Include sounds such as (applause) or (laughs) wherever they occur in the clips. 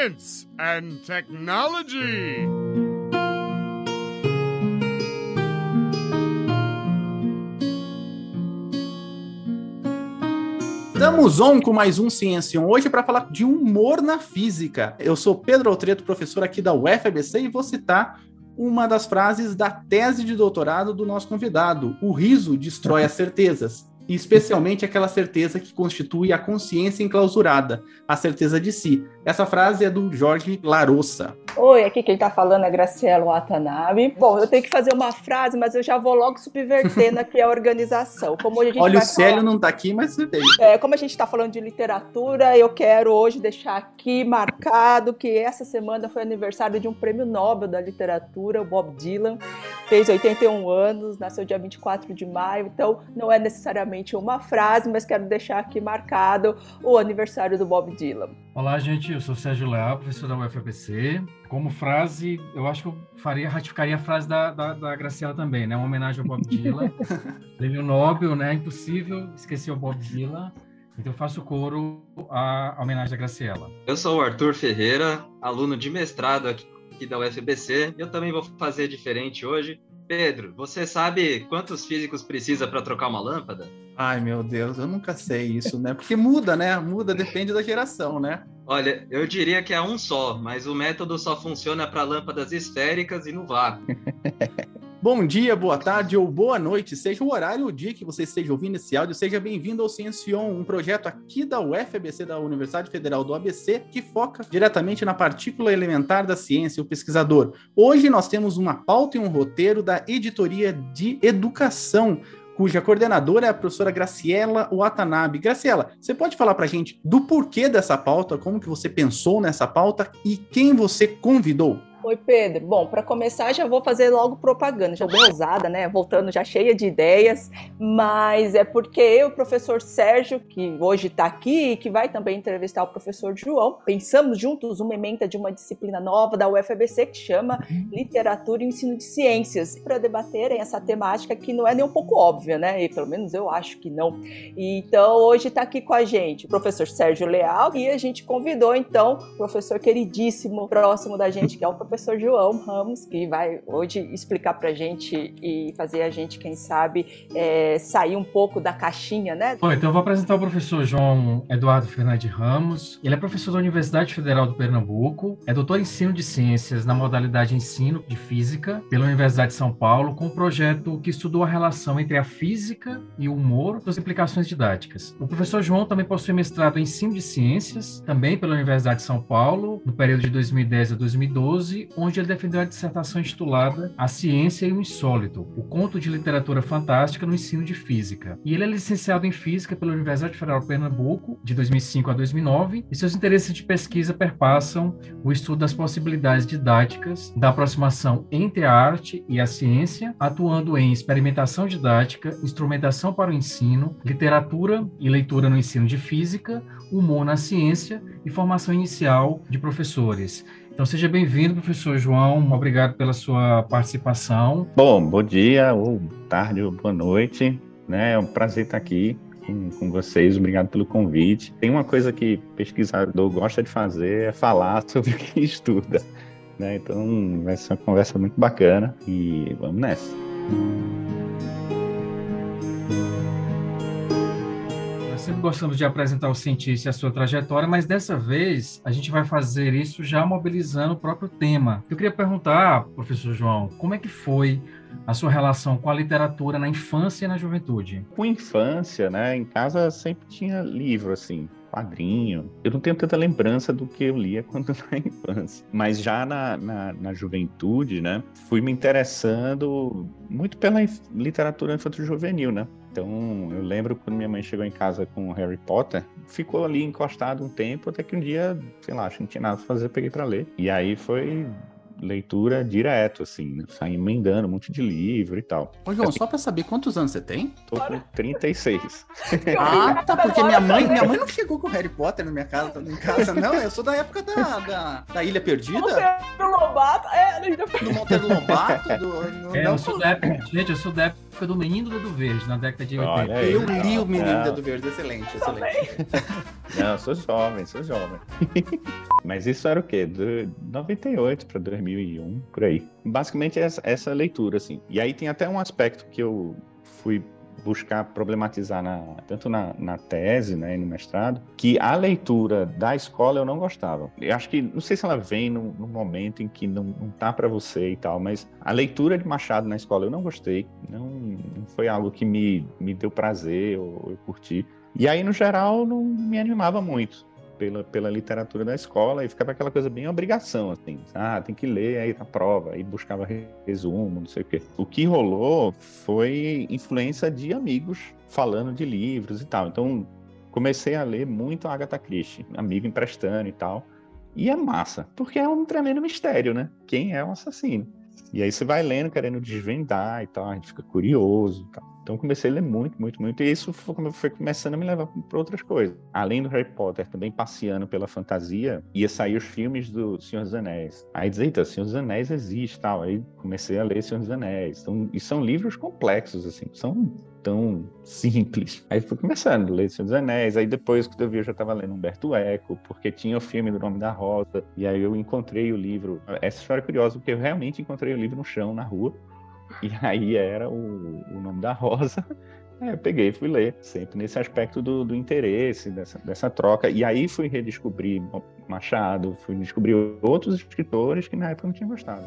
science and technology. Estamos on com mais um Ciência hoje para falar de humor na física. Eu sou Pedro Altreto, professor aqui da UFABC, e vou citar uma das frases da tese de doutorado do nosso convidado. O riso destrói as certezas e especialmente aquela certeza que constitui a consciência enclausurada, a certeza de si. Essa frase é do Jorge Larossa. Oi, aqui quem está falando é Graciela Watanabe. Bom, eu tenho que fazer uma frase, mas eu já vou logo subvertendo aqui a organização. Como a gente Olha, o Célio falar... não está aqui, mas você tem. É, como a gente está falando de literatura, eu quero hoje deixar aqui marcado que essa semana foi aniversário de um prêmio Nobel da literatura, o Bob Dylan. Fez 81 anos, nasceu dia 24 de maio, então não é necessariamente uma frase, mas quero deixar aqui marcado o aniversário do Bob Dylan. Olá, gente, eu sou Sérgio Leal, professor da UFABC como frase, eu acho que eu faria, ratificaria a frase da, da, da Graciela também, né? Uma homenagem ao Bob Dylan. (laughs) Prêmio Nobel, né? Impossível esquecer o Bob Dylan. Então eu faço coro à, à homenagem da Graciela. Eu sou o Arthur Ferreira, aluno de mestrado aqui, aqui da UFBC. Eu também vou fazer diferente hoje. Pedro, você sabe quantos físicos precisa para trocar uma lâmpada? Ai, meu Deus, eu nunca sei isso, né? Porque muda, né? Muda, depende da geração, né? Olha, eu diria que é um só, mas o método só funciona para lâmpadas esféricas e no vácuo. (laughs) Bom dia, boa tarde ou boa noite, seja o horário ou o dia que você esteja ouvindo esse áudio, seja bem-vindo ao Ciencion, um projeto aqui da UFABC, da Universidade Federal do ABC, que foca diretamente na partícula elementar da ciência, o pesquisador. Hoje nós temos uma pauta e um roteiro da Editoria de Educação, cuja coordenadora é a professora Graciela Watanabe. Graciela, você pode falar para a gente do porquê dessa pauta, como que você pensou nessa pauta e quem você convidou? Oi, Pedro. Bom, para começar, já vou fazer logo propaganda, já bem ousada, né? Voltando já cheia de ideias, mas é porque eu, o professor Sérgio, que hoje está aqui e que vai também entrevistar o professor João, pensamos juntos uma emenda de uma disciplina nova da UFABC que chama Literatura e Ensino de Ciências, para debaterem essa temática que não é nem um pouco óbvia, né? E pelo menos eu acho que não. Então, hoje está aqui com a gente o professor Sérgio Leal e a gente convidou, então, o professor queridíssimo, próximo da gente, que é o professor professor João Ramos, que vai hoje explicar para a gente e fazer a gente, quem sabe, é, sair um pouco da caixinha, né? Bom, então eu vou apresentar o professor João Eduardo Fernandes Ramos. Ele é professor da Universidade Federal do Pernambuco, é doutor em ensino de ciências na modalidade ensino de física pela Universidade de São Paulo, com um projeto que estudou a relação entre a física e o humor das implicações didáticas. O professor João também possui mestrado em ensino de ciências, também pela Universidade de São Paulo, no período de 2010 a 2012, onde ele defendeu a dissertação intitulada A Ciência e o Insólito, o conto de literatura fantástica no ensino de física. E ele é licenciado em física pela Universidade Federal de Pernambuco, de 2005 a 2009, e seus interesses de pesquisa perpassam o estudo das possibilidades didáticas da aproximação entre a arte e a ciência, atuando em experimentação didática, instrumentação para o ensino, literatura e leitura no ensino de física, humor na ciência e formação inicial de professores. Então seja bem-vindo, professor João. Obrigado pela sua participação. Bom, bom dia, ou tarde, ou boa noite. Né? É um prazer estar aqui com, com, vocês. Obrigado pelo convite. Tem uma coisa que pesquisador gosta de fazer é falar (laughs) sobre o que estuda. Né? Então vai ser uma conversa muito bacana e vamos nessa. Sempre gostamos de apresentar o cientista e a sua trajetória, mas dessa vez a gente vai fazer isso já mobilizando o próprio tema. Eu queria perguntar, professor João, como é que foi a sua relação com a literatura na infância e na juventude? Com infância, né? Em casa sempre tinha livro, assim, quadrinho. Eu não tenho tanta lembrança do que eu lia (laughs) quando na infância. Mas já na, na, na juventude, né? Fui me interessando muito pela literatura infanto-juvenil, né? Então, eu lembro quando minha mãe chegou em casa com Harry Potter, ficou ali encostado um tempo, até que um dia, sei lá, acho que não tinha nada pra fazer, peguei para ler. E aí foi leitura direto, assim, né? Sair emendando um monte de livro e tal. Ô, João, assim, só pra saber quantos anos você tem? Tô com 36. ah, (laughs) tá, porque minha mãe, minha mãe não chegou com Harry Potter na minha casa, em casa, não. Eu sou da época da, da, da Ilha Perdida. Monteiro Lobato, é, do Monteiro Lobato, do, é, eu sou da época, gente, eu sou da época do Menino Dedo Verde, na década de 80. Olha aí. Eu li o Menino Não. Dedo Verde, excelente, excelente. Não, sou jovem, sou jovem. (laughs) Mas isso era o quê? De 98 para 2001, por aí. Basicamente essa, essa leitura, assim. E aí tem até um aspecto que eu fui buscar problematizar na, tanto na, na tese, né, e no mestrado, que a leitura da escola eu não gostava. Eu acho que, não sei se ela vem num momento em que não, não tá para você e tal, mas a leitura de Machado na escola eu não gostei, não, não foi algo que me, me deu prazer ou eu curti. E aí, no geral, não me animava muito pela, pela literatura da escola e ficava aquela coisa bem obrigação, assim. Ah, tem que ler aí na prova, aí buscava resumo, não sei o quê. O que rolou foi influência de amigos falando de livros e tal. Então, comecei a ler muito Agatha Christie, amigo emprestando e tal. E é massa, porque é um tremendo mistério, né? Quem é o assassino? E aí você vai lendo, querendo desvendar e tal, a gente fica curioso e tal. Então comecei a ler muito, muito, muito, e isso foi, começando a me levar para outras coisas. Além do Harry Potter, também passeando pela fantasia, ia sair os filmes do Senhor dos Anéis. Aí dizia, eita, Senhor dos Anéis existe tal. Aí comecei a ler Senhor dos Anéis. Então, e são livros complexos, assim, são tão simples. Aí fui começando ler Senhor dos Anéis, aí depois que eu vi eu já estava lendo Humberto Eco, porque tinha o filme do Nome da Rosa, e aí eu encontrei o livro. Essa história é curiosa, porque eu realmente encontrei o livro no chão, na rua, e aí era o, o Nome da Rosa. (laughs) É, eu peguei e fui ler, sempre nesse aspecto do, do interesse, dessa, dessa troca. E aí fui redescobrir Machado, fui descobrir outros escritores que na época não tinha gostado.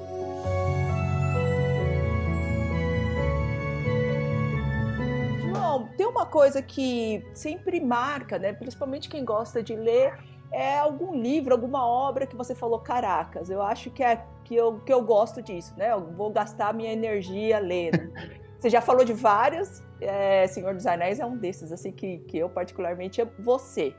Uma coisa que sempre marca, né? Principalmente quem gosta de ler, é algum livro, alguma obra que você falou, caracas, eu acho que é que eu, que eu gosto disso, né? Eu vou gastar minha energia lendo. (laughs) Você já falou de vários, é, Senhor dos Anéis é um desses, assim, que, que eu particularmente é você.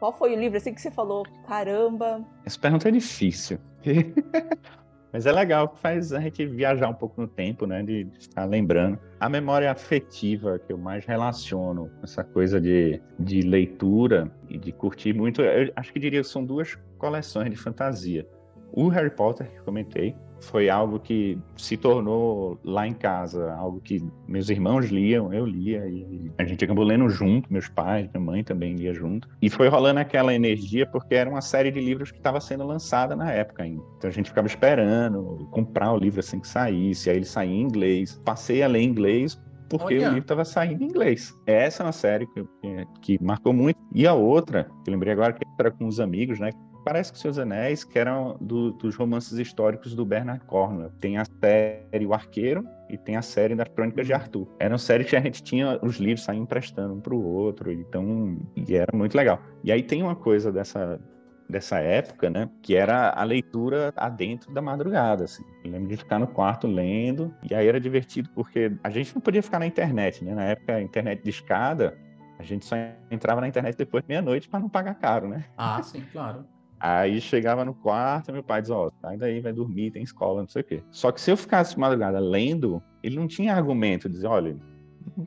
Qual foi o livro assim que você falou, caramba? Essa pergunta é difícil. (laughs) Mas é legal, faz a gente viajar um pouco no tempo, né? De, de lembrando. A memória afetiva que eu mais relaciono essa coisa de, de leitura e de curtir muito, eu acho que diria que são duas coleções de fantasia. O Harry Potter, que comentei, foi algo que se tornou lá em casa, algo que meus irmãos liam, eu lia, e a gente acabou lendo junto, meus pais, minha mãe também lia junto. E foi rolando aquela energia porque era uma série de livros que estava sendo lançada na época ainda. Então a gente ficava esperando comprar o livro assim que saísse, aí ele saía em inglês. Passei a ler inglês porque Olha. o livro estava saindo em inglês. Essa é uma série que, que, que marcou muito. E a outra, que eu lembrei agora, que era com os amigos, né? Parece que Seus Anéis, que eram do- dos romances históricos do Bernard Cornwell. Tem a série O Arqueiro e tem a série das Crônicas de Arthur. Eram séries que a gente tinha os livros saindo emprestando um para o outro, então e era muito legal. E aí tem uma coisa dessa dessa época, né, que era a leitura adentro da madrugada, assim. Eu lembro de ficar no quarto lendo, e aí era divertido porque a gente não podia ficar na internet, né? Na época, a internet de escada, a gente só entrava na internet depois de meia-noite para não pagar caro, né? Ah, sim, claro. Aí chegava no quarto, meu pai dizia, ó, sai daí, vai dormir, tem escola, não sei o quê. Só que se eu ficasse de madrugada lendo, ele não tinha argumento, dizer, olha,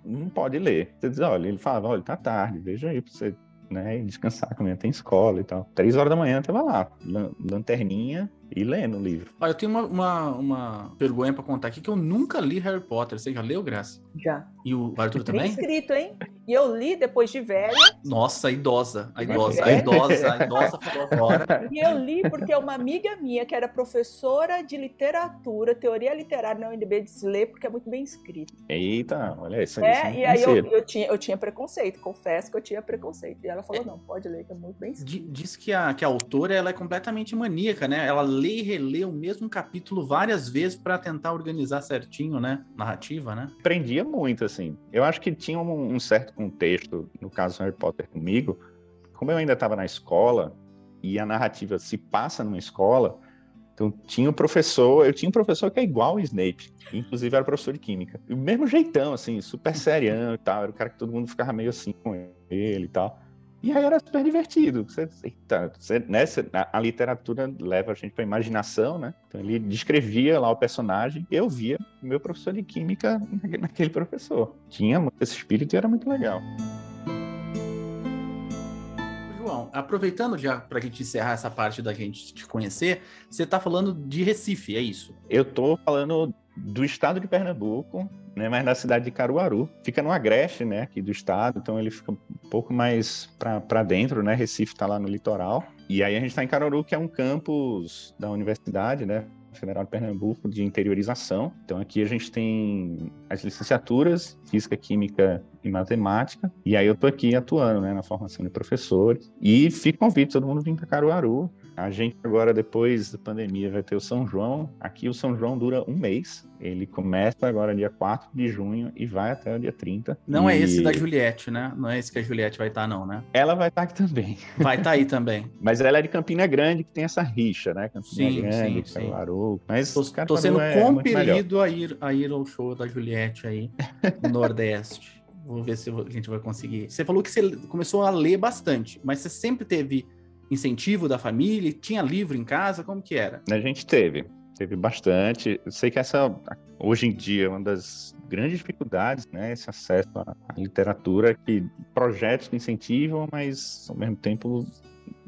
não- pode ler. Você dizia, olha, ele falava, olha, tá tarde, veja aí pra você, né, descansar, que amanhã tem escola e tal. Três horas da manhã eu tava lá, lan- lanterninha e lendo o livro. Ó, eu tenho uma, uma, uma vergonha pra contar aqui que eu nunca li Harry Potter. Você já leu, Graça? Já. E o Arthur Bem também? escrito, hein? E eu li depois de velha, Nossa, a idosa. A idosa. é? A idosa. A idosa falou agora. (laughs) e eu li porque uma amiga minha, que era professora de literatura, teoria literária na UNB, disse ler porque é muito bem escrito. Eita, olha isso. isso É, não e aí eu, eu, tinha, eu tinha preconceito, confesso que eu tinha preconceito. E ela falou, não, pode ler, que é muito bem escrito. Di- Diz que a, que a autora ela é completamente maníaca, né? Ela lê e relê o mesmo capítulo várias vezes pra tentar organizar certinho, né? Narrativa, né? prendia muito, assim. Eu acho que tinha um, um certo contexto, no caso Harry Potter comigo, como eu ainda estava na escola e a narrativa se passa numa escola, então tinha um professor, eu tinha um professor que é igual o Snape, inclusive era professor de química. O mesmo jeitão, assim, super serião e tal, era o cara que todo mundo ficava meio assim com ele e tal. E aí era super divertido. Você, eita, você, né, você- a, a literatura leva a gente para imaginação, né? Então ele descrevia lá o personagem eu via o meu professor de química naque- (laughs) naquele professor. Tinha muito esse espírito e era muito legal. João, aproveitando já pra gente encerrar essa parte da gente te conhecer, você tá falando de Recife, é isso? Eu tô falando do estado de Pernambuco, né, mas na cidade de Caruaru. Fica no agreste, né, aqui do estado, então ele fica um pouco mais para dentro, né? Recife está lá no litoral. E aí a gente está em Caruaru, que é um campus da universidade, né? Federal de Pernambuco de interiorização. Então aqui a gente tem as licenciaturas, física, química e matemática. E aí eu tô aqui atuando, né, na formação de professores. E fico convite todo mundo vir para Caruaru. A gente agora, depois da pandemia, vai ter o São João. Aqui o São João dura um mês. Ele começa agora dia 4 de junho e vai até o dia 30. Não é E esse da Juliette, né? Não é esse que a Juliette vai estar, não, né? Ela vai estar aqui também. Vai estar aí também. (laughs) Mas ela é de Campina Grande, que tem essa rixa, né? Campina Sim, Grande, sim, sim. Caruaru. Mas Tô, tô sendo é melhor. compelido a ir, a ir ao show da Juliette aí, no Nordeste. Vou ver se a gente vai conseguir. Você falou que você começou a ler bastante, mas você sempre teve incentivo da família? Tinha livro em casa? Como que era? A gente teve, teve bastante. Eu sei que essa, hoje em dia, é uma das grandes dificuldades, né? Esse acesso à literatura, que projetos que incentivam, mas ao mesmo tempo,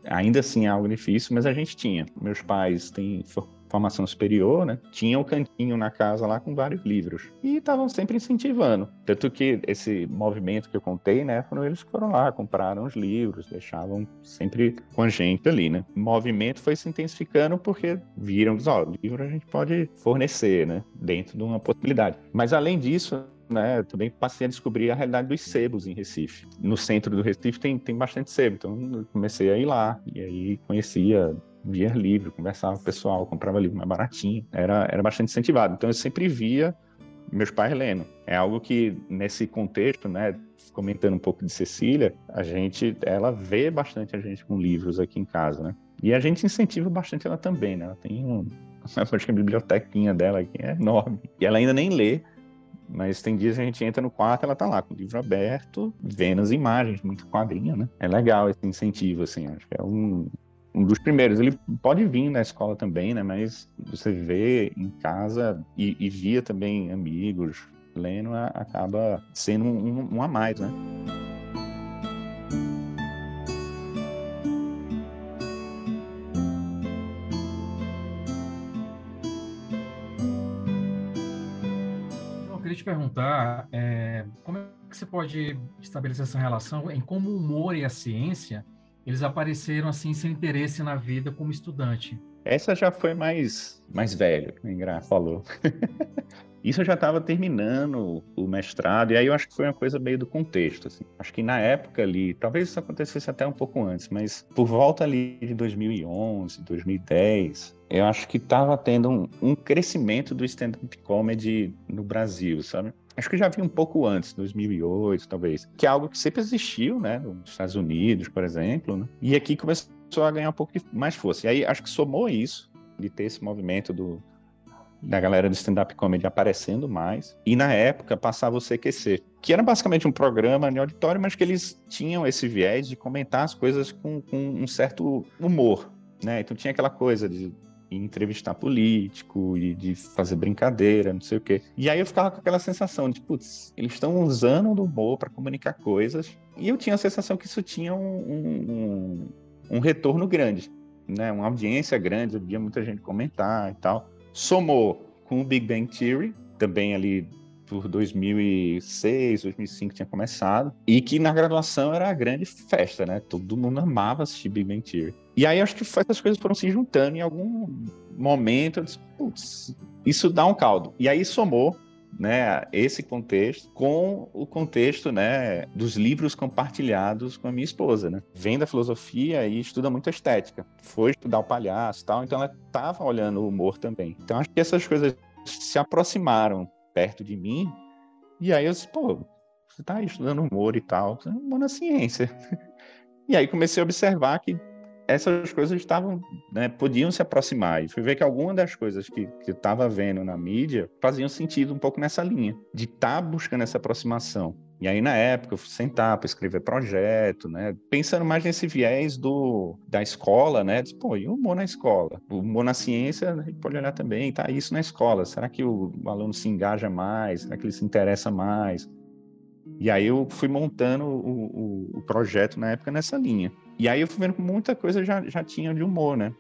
ainda assim é algo difícil, mas a gente tinha. Meus pais têm formação superior, né? Tinha um cantinho na casa lá com vários livros. E estavam sempre incentivando. Tanto que esse movimento que eu contei, né? Foram eles que foram lá, compraram os livros, deixavam sempre com a gente ali, né? O movimento foi se intensificando porque viram ó, livro a gente pode fornecer, né? Dentro de uma possibilidade. Mas além disso, né, também passei a descobrir a realidade dos sebos em Recife. No centro do Recife tem, tem bastante sebo, então eu comecei a ir lá, e aí conhecia, via livro, conversava com o pessoal, comprava livro mais baratinho, era, era bastante incentivado. Então eu sempre via meus pais lendo. É algo que, nesse contexto, né, comentando um pouco de Cecília, a gente, ela vê bastante a gente com livros aqui em casa, né? E a gente incentiva bastante ela também, né? Ela tem um, (laughs) acho que a bibliotequinha dela aqui é enorme. E ela ainda nem lê, mas tem dias que a gente entra no quarto, ela tá lá com o livro aberto, vendo as imagens, muito quadrinho, né? É legal esse incentivo, assim, acho que é um, um dos primeiros. Ele pode vir na escola também, né? Mas você vê em casa e, e via também amigos lendo, acaba sendo um, um, a mais, né? Então, te perguntar é, como é que você pode estabelecer essa relação em como o humor e a ciência eles apareceram assim sem interesse na vida como estudante. Essa já foi mais, mais velho, que Ingra falou. (laughs) Isso eu já estava terminando o mestrado, e aí eu acho que foi uma coisa meio do contexto. Assim. Acho que na época ali, talvez isso acontecesse até um pouco antes, mas por volta ali de 2011, 2010, eu acho que estava tendo um, um crescimento do stand-up comedy no Brasil, sabe? Acho que já vi um pouco antes, 2008, talvez, que é algo que sempre existiu, né, nos Estados Unidos, por exemplo, né? e aqui começou a ganhar um pouco mais força. E aí acho que somou isso, de ter esse movimento do, da galera do stand-up comedy aparecendo mais. E na época passava o CQC, que era basicamente um programa de auditório, mas que eles tinham esse viés de comentar as coisas com, com um certo humor, né? Então tinha aquela coisa de entrevistar político e de fazer brincadeira, não sei o quê. E aí eu ficava com aquela sensação de, putz, eles estão usando do humor para comunicar coisas. E eu tinha a sensação que isso tinha um, um, um retorno grande, né? Uma audiência grande, eu via muita gente comentar e tal. Somou com o Big Bang Theory, também ali por 2006, 2005 tinha começado, e que na graduação era a grande festa, né? Todo mundo amava assistir Big Bang Theory. E aí acho que essas coisas foram se juntando em algum momento, eu disse, putz, isso dá um caldo. E aí somou né, esse contexto com o contexto, né, dos livros compartilhados com a minha esposa, né? Vem da filosofia e estuda muito estética. Foi estudar o palhaço, tal, então ela estava olhando o humor também. Então acho que essas coisas se aproximaram perto de mim. E aí eu disse, pô, você tá aí estudando humor e tal, você é humor na ciência. (laughs) E aí comecei a observar que essas coisas estavam, né, podiam se aproximar. E fui ver que algumas das coisas que, que eu estava vendo na mídia faziam sentido um pouco nessa linha, de estar tá buscando essa aproximação. E aí, na época, eu fui sentar para escrever projeto, né? Pensando mais nesse viés do, da escola, né? Diz, Pô, e o humor na escola? O humor na ciência, a gente pode olhar também, tá? Isso na escola. Será que o, o aluno se engaja mais? Será que ele se interessa mais? E aí eu fui montando o, o, o projeto na época nessa linha. E aí eu fui vendo que muita coisa já, já tinha de humor, né?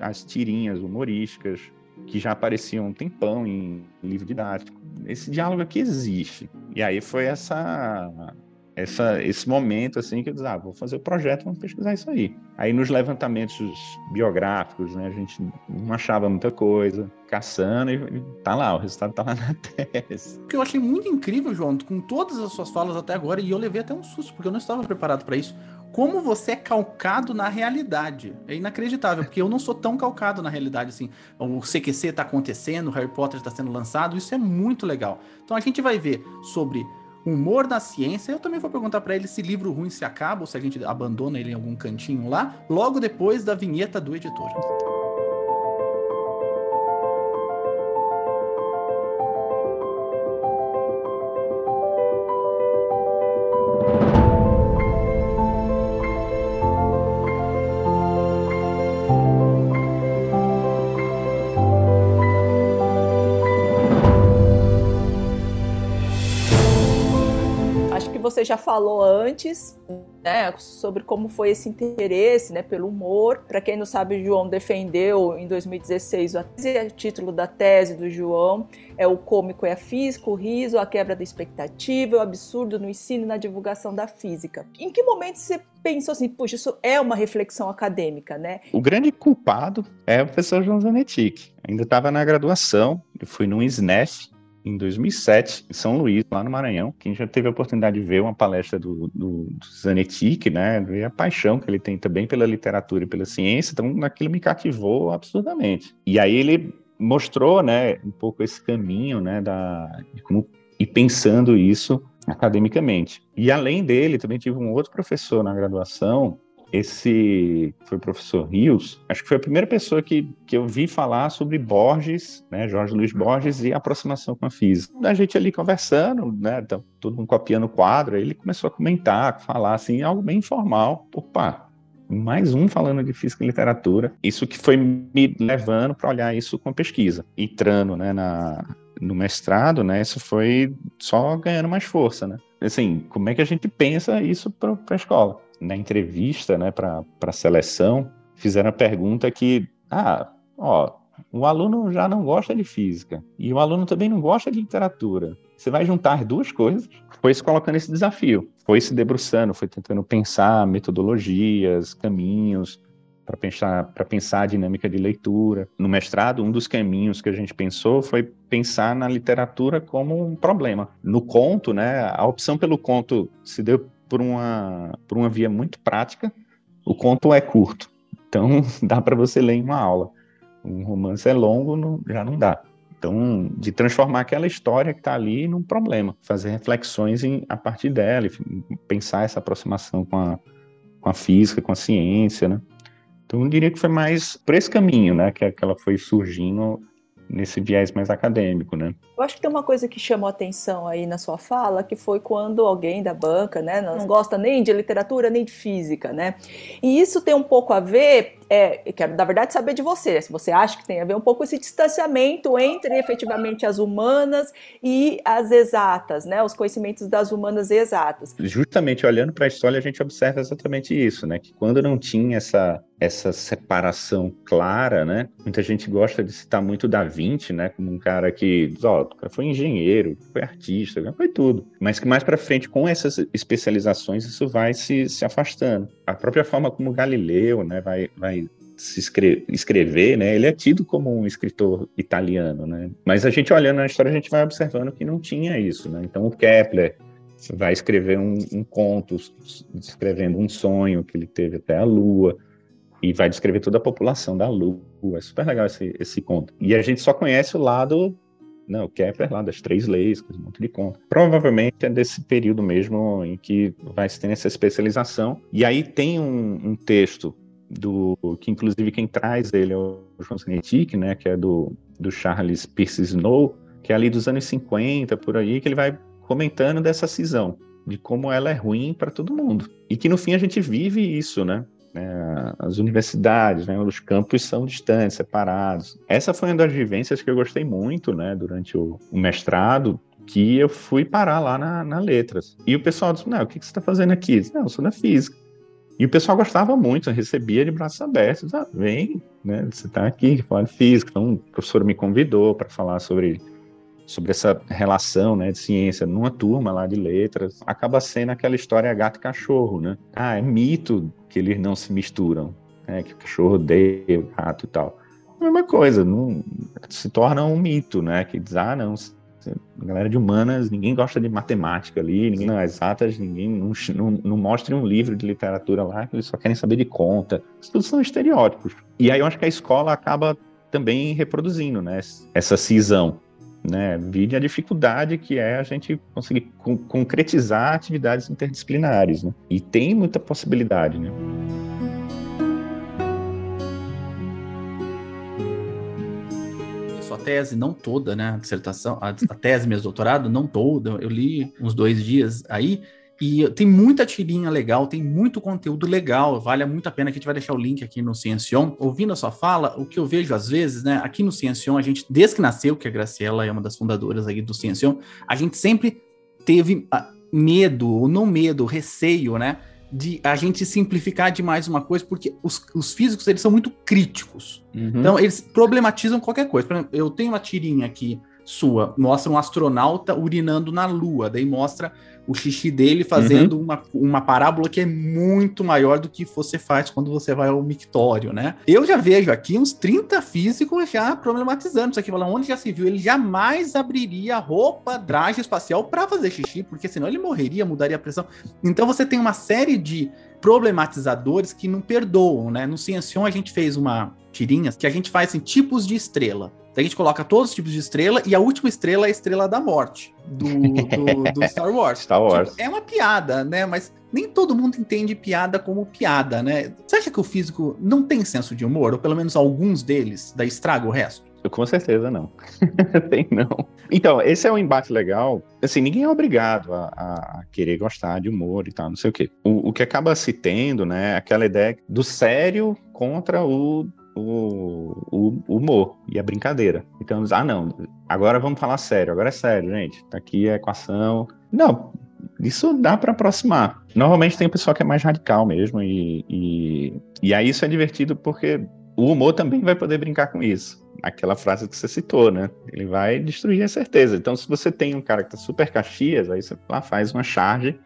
As tirinhas humorísticas, que já apareciam um tempão em livro didático. Esse diálogo aqui existe. E aí foi essa essa, esse momento assim que eu disse, ah, vou fazer o projeto, vamos pesquisar isso aí. Aí nos levantamentos biográficos, né, a gente não achava muita coisa, caçando e tá lá, o resultado tá lá na (laughs) tese. O que eu achei muito incrível, João, com todas as suas falas até agora, e eu levei até um susto, porque eu não estava preparado para isso. Como você é calcado na realidade. É inacreditável, porque eu não sou tão calcado na realidade assim. O CQC está acontecendo, o Harry Potter está sendo lançado, isso é muito legal. Então a gente vai ver sobre humor na ciência. Eu também vou perguntar para ele se livro ruim se acaba ou se a gente abandona ele em algum cantinho lá, logo depois da vinheta do editor. Você já falou antes, né, sobre como foi esse interesse, né, pelo humor. Para quem não sabe, o João defendeu em 2016 o título da tese do João é o cômico é a física, o riso, a quebra da expectativa, o absurdo no ensino e na divulgação da física. Em que momento você pensou assim, puxa, isso é uma reflexão acadêmica, né? O grande culpado é o professor João Zanetti. Ainda estava na graduação, eu fui num SNEF, em 2007, em São Luís, lá no Maranhão. Quem já teve a oportunidade de ver uma palestra do, do, do Zanetti, né, ver a paixão que ele tem também pela literatura e pela ciência, então aquilo me cativou absurdamente. E aí ele mostrou, né, um pouco esse caminho, né, da, de como ir pensando isso academicamente. E além dele, também tive um outro professor na graduação, esse foi o professor Rios, acho que foi a primeira pessoa que, que eu vi falar sobre Borges, né, Jorge Luiz Borges e a aproximação com a física. A gente ali conversando, né, então, todo mundo copiando o quadro, aí ele começou a comentar, falar assim, algo bem informal. Opa, mais um falando de física e literatura. Isso que foi me levando para olhar isso com pesquisa. Entrando, né, na, no mestrado, né, isso foi só ganhando mais força, né? Assim, como é que a gente pensa isso para a escola? Na entrevista, né, para a seleção, fizeram a pergunta que, ah, ó, o aluno já não gosta de física e o aluno também não gosta de literatura. Você vai juntar duas coisas? Foi se colocando esse desafio, foi se debruçando, foi tentando pensar metodologias, caminhos para pensar para pensar a dinâmica de leitura. No mestrado, um dos caminhos que a gente pensou foi pensar na literatura como um problema. No conto, né, a opção pelo conto se deu por uma, por uma via muito prática. O conto é curto, então (laughs) dá para você ler em uma aula. Um romance é longo, não, já não dá. Então, de transformar aquela história que está ali num problema, fazer reflexões em, a partir dela, pensar essa aproximação com a, com a física, com a ciência, né? Então, eu diria que foi mais por esse caminho, né, que, que ela foi surgindo nesse viés mais acadêmico, né? Eu acho que tem uma coisa que chamou atenção aí na sua fala, que foi quando alguém da banca, né, não gosta nem de literatura nem de física, né? E isso tem um pouco a ver é, eu quero, na verdade, saber de você, se você acha que tem a ver um pouco esse distanciamento entre efetivamente as humanas e as exatas, né? Os conhecimentos das humanas exatas. Justamente olhando para a história, a gente observa exatamente isso, né? Que quando não tinha essa essa separação clara, né? Muita gente gosta de citar muito Da Vinci, né? Como um cara que, ó, foi engenheiro, foi artista, foi tudo. Mas que mais para frente, com essas especializações, isso vai se, se afastando. A própria forma como Galileu, né? Vai, vai se escrever, escrever, né? Ele é tido como um escritor italiano, né? Mas a gente olhando na história, a gente vai observando que não tinha isso, né? Então o Kepler vai escrever um, um conto descrevendo um sonho que ele teve até a Lua e vai descrever toda a população da Lua. É super legal esse, esse conto. E a gente só conhece o lado não, o Kepler lá das três leis, um monte de conta. Provavelmente é desse período mesmo em que vai se ter essa especialização. E aí tem um, um texto do que inclusive quem traz ele é o João Zanetti, né, que é do, do Charles Pierce Snow, que é ali dos anos 50 por aí, que ele vai comentando dessa cisão, de como ela é ruim para todo mundo. E que no fim a gente vive isso, né? É, as universidades, né, os campos são distantes, separados. Essa foi uma das vivências que eu gostei muito, né, durante o, o mestrado, que eu fui parar lá na, na letras. E o pessoal disse, não, o que, que você está fazendo aqui? disse, não, eu sou da física. E o pessoal gostava muito, recebia de braços abertos. Ah, vem, né? Você está aqui, falando física. Então, o professor me convidou para falar sobre, sobre essa relação né, de ciência numa turma lá de letras. Acaba sendo aquela história gato e cachorro, né? Ah, é mito que eles não se misturam, né? Que o cachorro odeia o gato e tal. A mesma coisa, não, se torna um mito, né? Que diz, ah, não, galera de humanas, ninguém gosta de matemática ali, ninguém não exatas, ninguém não, não, não mostra um livro de literatura lá que eles só querem saber de conta. Isso tudo são estereótipos. E aí eu acho que a escola acaba também reproduzindo, né, essa cisão, né, vide a dificuldade que é a gente conseguir concretizar atividades interdisciplinares, né, e tem muita possibilidade, né. tese, não toda, né? A dissertação, a, a tese mesmo, doutorado, não toda. Eu li uns dois dias aí. E tem muita tirinha legal, tem muito conteúdo legal, vale muito a pena que a gente vai deixar o link aqui no Ciencion. Ouvindo a sua fala, o que eu vejo às vezes, né, aqui no Ciencion, a gente, desde que nasceu, que a Graciela é uma das fundadoras aí do Ciencion, a gente sempre teve uh, medo, ou não medo, receio, né, de a gente simplificar demais uma coisa, porque os, os físicos, eles são muito críticos. Uhum. Então, eles problematizam qualquer coisa. Por exemplo, eu tenho uma tirinha aqui sua, mostra um astronauta urinando na Lua, daí mostra o xixi dele fazendo uhum. uma, uma parábola que é muito maior do que você faz quando você vai ao mictório, né? Eu já vejo aqui uns 30 físicos já problematizando isso aqui, falando onde já se viu, ele jamais abriria roupa, traje espacial para fazer xixi, porque senão ele morreria, mudaria a pressão. Então você tem uma série de problematizadores que não perdoam, né? No Ciencion a gente fez uma tirinha que a gente faz assim, tipos de estrela. Daí a gente coloca todos os tipos de estrela e a última estrela é a estrela da morte do, do, do (laughs) Star Wars. Star Wars. Tipo, é uma piada, né? Mas nem todo mundo entende piada como piada, né? Você acha que o físico não tem senso de humor? Ou pelo menos alguns deles, da estraga o resto? Com certeza não. (laughs) tem não. Então, esse é um embate legal. Assim, ninguém é obrigado a, a, querer gostar de humor e tal, não sei o quê. O, o que acaba se tendo, né, é aquela ideia do sério contra o o, o, humor e a brincadeira. Então, ah, não, agora vamos falar sério, agora é sério, gente. Tá aqui a equação. Não, isso dá para aproximar. Normalmente tem o pessoal que é mais radical mesmo, e, e, e aí isso é divertido porque o humor também vai poder brincar com isso. Aquela frase que você citou, né? Ele vai destruir a certeza. Então, se você tem um cara que tá super caxias, aí você lá faz uma charge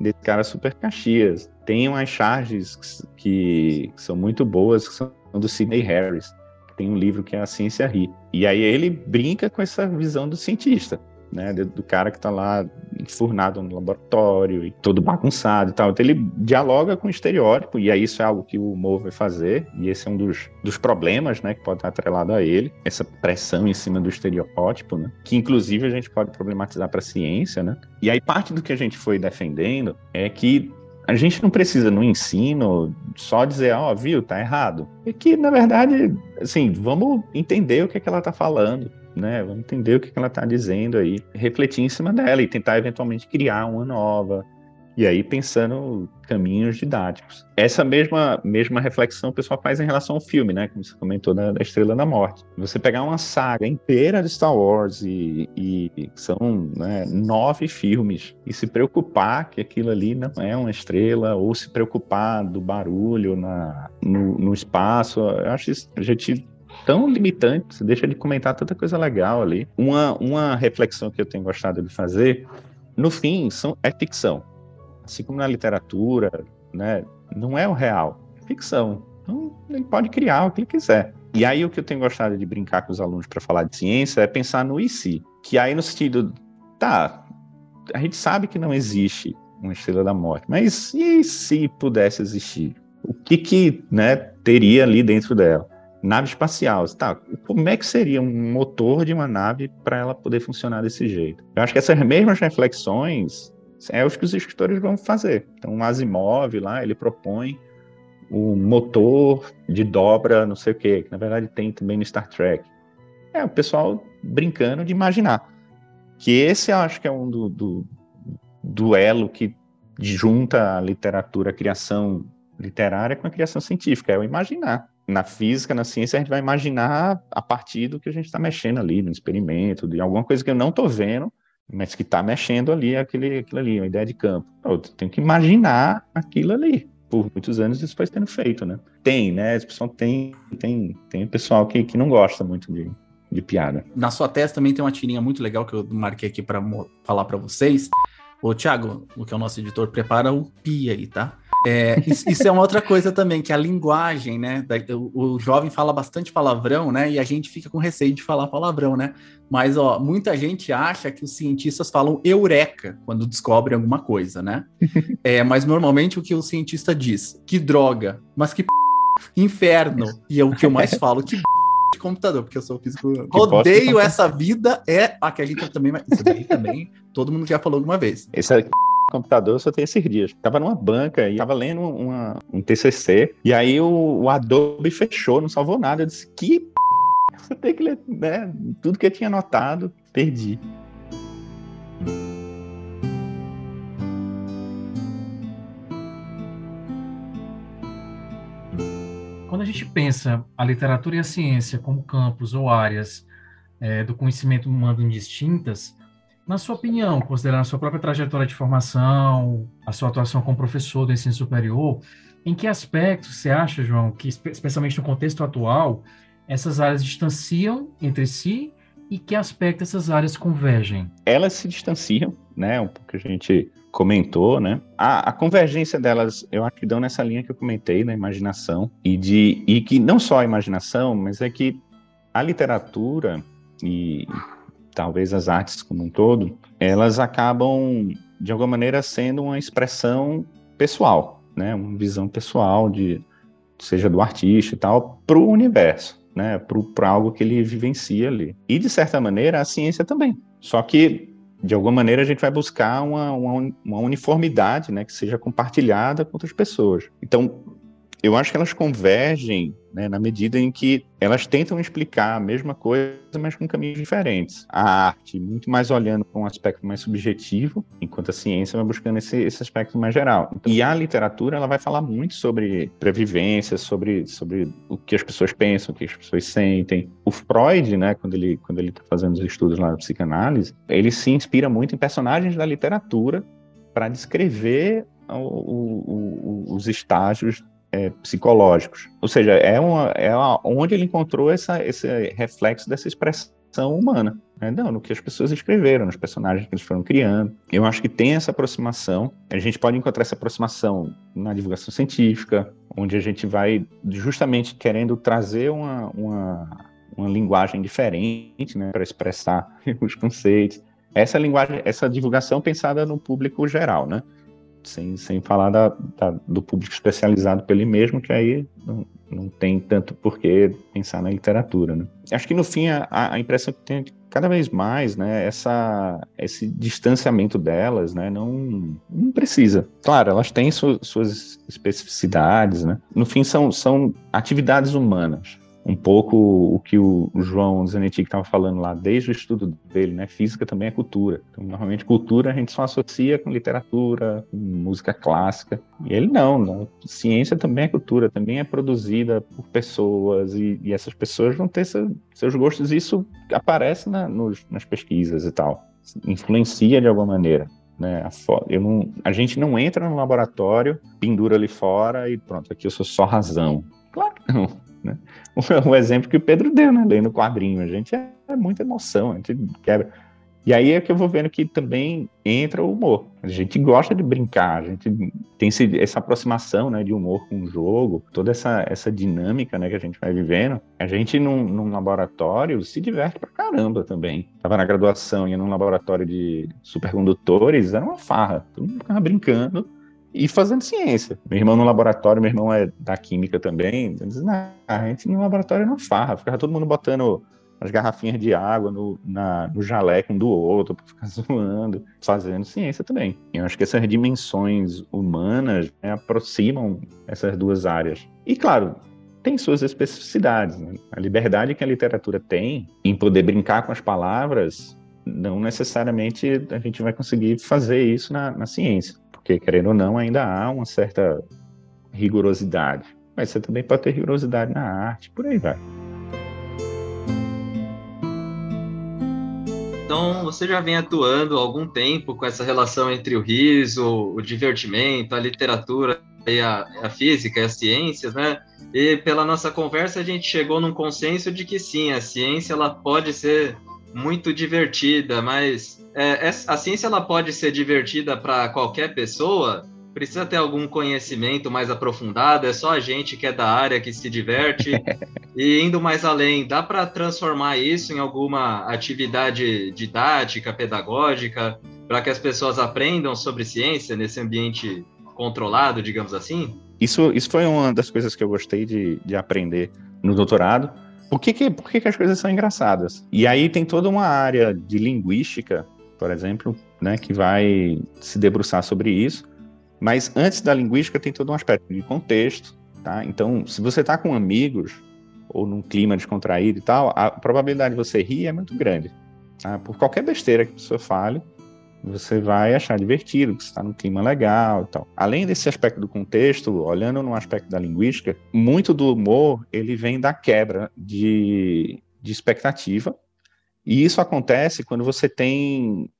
desse cara super caxias. Tem umas charges que, que são muito boas, que são do Sidney Harris, que tem um livro que é A Ciência Ri. E aí ele brinca com essa visão do cientista, né, do, cara que está lá enfurnado no laboratório e todo bagunçado e tal. Então ele dialoga com o estereótipo, e aí isso é algo que o humor vai fazer, e esse é um dos, dos problemas, né, que pode estar atrelado a ele, essa pressão em cima do estereótipo, né, que inclusive a gente pode problematizar para a ciência, né. E aí parte do que a gente foi defendendo é que a gente não precisa no ensino só dizer, ó, oh, viu, tá errado. É que, na verdade, assim, vamos entender o que, é que ela tá falando, né? Vamos entender o que, é que ela tá dizendo aí, refletir em cima dela e tentar eventualmente criar uma nova, e aí pensando caminhos didáticos. Essa mesma, mesma reflexão o pessoal faz em relação ao filme, né? Como você comentou da, Estrela da Morte. Você pegar uma saga inteira de Star Wars e, e são né, nove filmes e se preocupar que aquilo ali não é uma estrela ou se preocupar do barulho na, no, no espaço, eu acho isso, a gente tão limitante, você deixa de comentar tanta coisa legal ali. Uma, uma reflexão que eu tenho gostado de fazer, no fim, são, é ficção assim como na literatura, né, não é o real, é ficção. Então, ele pode criar o que ele quiser. E aí o que eu tenho gostado de brincar com os alunos para falar de ciência é pensar no e se, que aí no sentido, tá, a gente sabe que não existe uma estrela da morte, mas e se pudesse existir? O que que, né, teria ali dentro dela? Nave espacial, tá? Como é que seria um motor de uma nave para ela poder funcionar desse jeito? Eu acho que essas mesmas reflexões é o que os escritores vão fazer. Então, o Asimov lá, ele propõe o motor de dobra, não sei o quê, que na verdade tem também no Star Trek. É o pessoal brincando de imaginar. Que esse eu acho que é um do, do duelo que junta a literatura, a criação literária com a criação científica, é o imaginar. Na física, na ciência, a gente vai imaginar a partir do que a gente está mexendo ali, no experimento, de alguma coisa que eu não estou vendo, mas que está mexendo ali aquele, aquilo ali, uma ideia de campo. Eu tenho que imaginar aquilo ali, por muitos anos isso foi sendo feito, né? Tem, né? Pessoal tem, tem, tem pessoal que, que não gosta muito de, de piada. Na sua testa também tem uma tirinha muito legal que eu marquei aqui para falar para vocês. Ô, Thiago, o que é o nosso editor, prepara o pi aí, tá? É, isso, é uma outra coisa também, que a linguagem, né? O, o, jovem fala bastante palavrão, né? E a gente fica com receio de falar palavrão, né? Mas, ó, muita gente acha que os cientistas falam eureka quando descobrem alguma coisa, né? (laughs) É, mas normalmente o que o cientista diz? Que droga, mas que p... inferno. E é o que eu mais (laughs) falo, que p... de computador, porque eu sou físico. Odeio essa vida, é a que a gente também. Isso daí também, todo mundo já falou alguma vez. Esse é computador só tem esses dias. Tava numa banca e tava lendo uma, um TCC, e aí o, o, Adobe fechou, não salvou nada. Eu disse, que p... eu tenho que ler, né? Tudo que eu tinha anotado, perdi. Quando a gente pensa a literatura e a ciência como campos ou áreas é, do conhecimento humano distintas, na sua opinião, considerando a sua própria trajetória de formação, a sua atuação como professor do ensino superior, em que aspectos você acha, João, que especialmente no contexto atual, essas áreas distanciam entre si e que aspectos essas áreas convergem? Elas se distanciam, né? Um pouco que a gente comentou, né? A, a, convergência delas, eu acho que dão nessa linha que eu comentei, na imaginação, e de e que não só a imaginação, mas é que a literatura e talvez as artes como um todo, elas acabam, de alguma maneira, sendo uma expressão pessoal, né? Uma visão pessoal de seja do artista e tal, para o universo, né? Para algo que ele vivencia ali. E de certa maneira a ciência também. Só que de alguma maneira a gente vai buscar uma, uma, uma uniformidade, né? Que seja compartilhada com outras pessoas. Então eu acho que elas convergem né, na medida em que elas tentam explicar a mesma coisa, mas com caminhos diferentes. A arte, muito mais olhando para um aspecto mais subjetivo, enquanto a ciência vai buscando esse, esse aspecto mais geral. Então, e a literatura, ela vai falar muito sobre previvência, sobre, sobre o que as pessoas pensam, o que as pessoas sentem. O Freud, né, quando ele quando ele está fazendo os estudos lá na psicanálise, ele se inspira muito em personagens da literatura para descrever o, o, o, os estágios é, psicológicos. Ou seja, é, uma, é uma, onde ele encontrou essa, esse reflexo dessa expressão humana. Né? Não, no que as pessoas escreveram, nos personagens que eles foram criando. Eu acho que tem essa aproximação. A gente pode encontrar essa aproximação na divulgação científica, onde a gente vai justamente querendo trazer uma, uma, uma linguagem diferente né, para expressar (laughs) os conceitos. Essa linguagem, essa divulgação pensada no público geral, né? Sem, sem falar da, da, do público especializado pelo ele mesmo, que aí não, não tem tanto porquê pensar na literatura. Né? Acho que no fim a, a impressão que tem é que cada vez mais, né, essa, esse distanciamento delas, né, não, não precisa. Claro, elas têm su, suas especificidades, né? No fim são, são atividades humanas, um pouco o que o João Zanetti estava falando lá, desde o estudo dele, né? Física também é cultura. Então, normalmente, cultura a gente só associa com literatura, com música clássica. E ele não, não. Ciência também é cultura, também é produzida por pessoas, e, e essas pessoas vão ter seu, seus gostos, isso aparece na, nos, nas pesquisas e tal. Influencia de alguma maneira. Né, a, eu não, a gente não entra no laboratório, pendura ali fora e pronto, aqui eu sou só razão. Claro que não. Né? (laughs) O, exemplo que o Pedro deu, né? Lendo quadrinho. A gente é, é muita emoção, a gente quebra. E aí é que eu vou vendo que também entra o humor. A gente gosta de brincar, a gente tem esse, essa aproximação né, de humor com o jogo, toda essa, essa dinâmica né, que a gente vai vivendo. A gente, num, num laboratório, se diverte pra caramba também. Tava na graduação, ia num laboratório de supercondutores, era uma farra. Todo mundo ficava brincando e fazendo ciência. Meu irmão no laboratório, meu irmão é da química também. Diz, nah, a gente no laboratório não farra, ficava todo mundo botando as garrafinhas de água no, na, no jaleco um do outro, para ficar (laughs) zoando, fazendo ciência também. Eu acho que essas dimensões humanas né, aproximam essas duas áreas. E claro, tem suas especificidades. Né? A liberdade que a literatura tem em poder brincar com as palavras, não necessariamente a gente vai conseguir fazer isso na, na ciência porque querendo ou não, ainda há uma certa rigorosidade. Mas você também pode ter rigorosidade na arte, por aí vai. Então, você já vem atuando há algum tempo com essa relação entre o riso, o divertimento, a literatura aí a, a física e as ciências, né? E pela nossa conversa a gente chegou num consenso de que sim, a ciência ela pode ser muito divertida, mas é, a ciência ela pode ser divertida para qualquer pessoa. Precisa ter algum conhecimento mais aprofundado. É só a gente que é da área que se diverte. (laughs) e indo mais além, dá para transformar isso em alguma atividade didática, pedagógica, para que as pessoas aprendam sobre ciência nesse ambiente controlado, digamos assim? Isso, isso foi uma das coisas que eu gostei de, de aprender no doutorado. Por que, que, por que, que as coisas são engraçadas? E aí tem toda uma área de linguística, por exemplo, né, que vai se debruçar sobre isso. Mas antes da linguística tem todo um aspecto de contexto, tá? Então, se você está com amigos ou num clima descontraído e tal, a probabilidade de você rir é muito grande. Tá? Por qualquer besteira que a pessoa fale, você vai achar divertido, que está num clima legal e tal. Além desse aspecto do contexto, olhando no aspecto da linguística, muito do humor ele vem da quebra de, de expectativa, e isso acontece quando você tem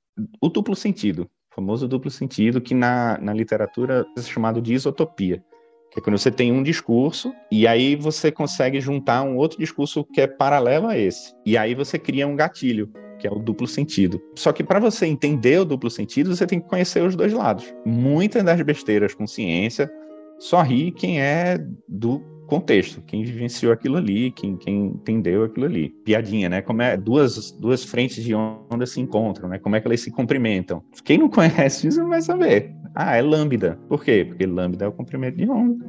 o duplo sentido, o famoso duplo sentido, que na, na literatura é chamado de isotopia, que é quando você tem um discurso e aí você consegue juntar um outro discurso que é paralelo a esse, e aí você cria um gatilho que é o duplo sentido. Só que para você entender o duplo sentido, você tem que conhecer os dois lados. Muitas das besteiras com ciência só ri quem é do contexto, quem vivenciou aquilo ali, quem, quem entendeu aquilo ali. Piadinha, né? Como é duas, duas frentes de onda se encontram, né? Como é que elas se cumprimentam. Quem não (laughs) conhece isso não vai saber. Ah, é lambda. Por quê? Porque lambda é o comprimento de onda.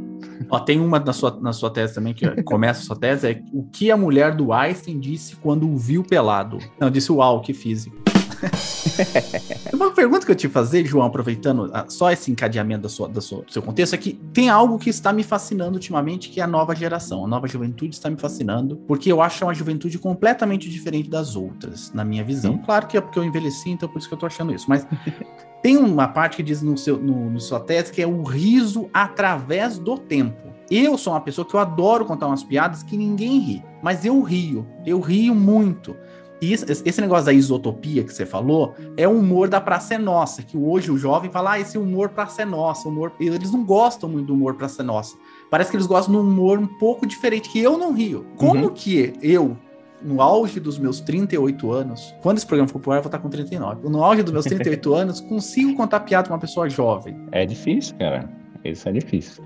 Ó, tem uma na sua, na sua tese também, que começa a sua tese, é o que a mulher do Einstein disse quando o viu pelado. Não, disse uau, que físico. (laughs) Uma pergunta que eu te fazer, João, aproveitando ah, só esse encadeamento da sua, da sua, do seu contexto, é que tem algo que está me fascinando ultimamente, que é a nova geração. A nova juventude está me fascinando, porque eu acho uma juventude completamente diferente das outras, na minha visão. Hum. Claro que é porque eu envelheci, então por isso que eu tô achando isso. Mas (laughs) tem uma parte que diz no seu no, no sua tese que é o riso através do tempo. Eu sou uma pessoa que eu adoro contar umas piadas que ninguém ri, mas eu rio, eu rio muito. E esse negócio da isotopia que você falou é o humor da Praça é Nossa, que hoje o jovem fala, ah, esse humor Praça é Nossa, humor... eles não gostam muito do humor Praça é Nossa. Parece que eles gostam de um humor um pouco diferente, que eu não rio. Como uhum. que eu, no auge dos meus 38 anos, quando esse programa for pro ar, eu vou estar com 39. No auge dos meus 38 anos, consigo contar piada com uma pessoa jovem. É difícil, cara. Isso é difícil.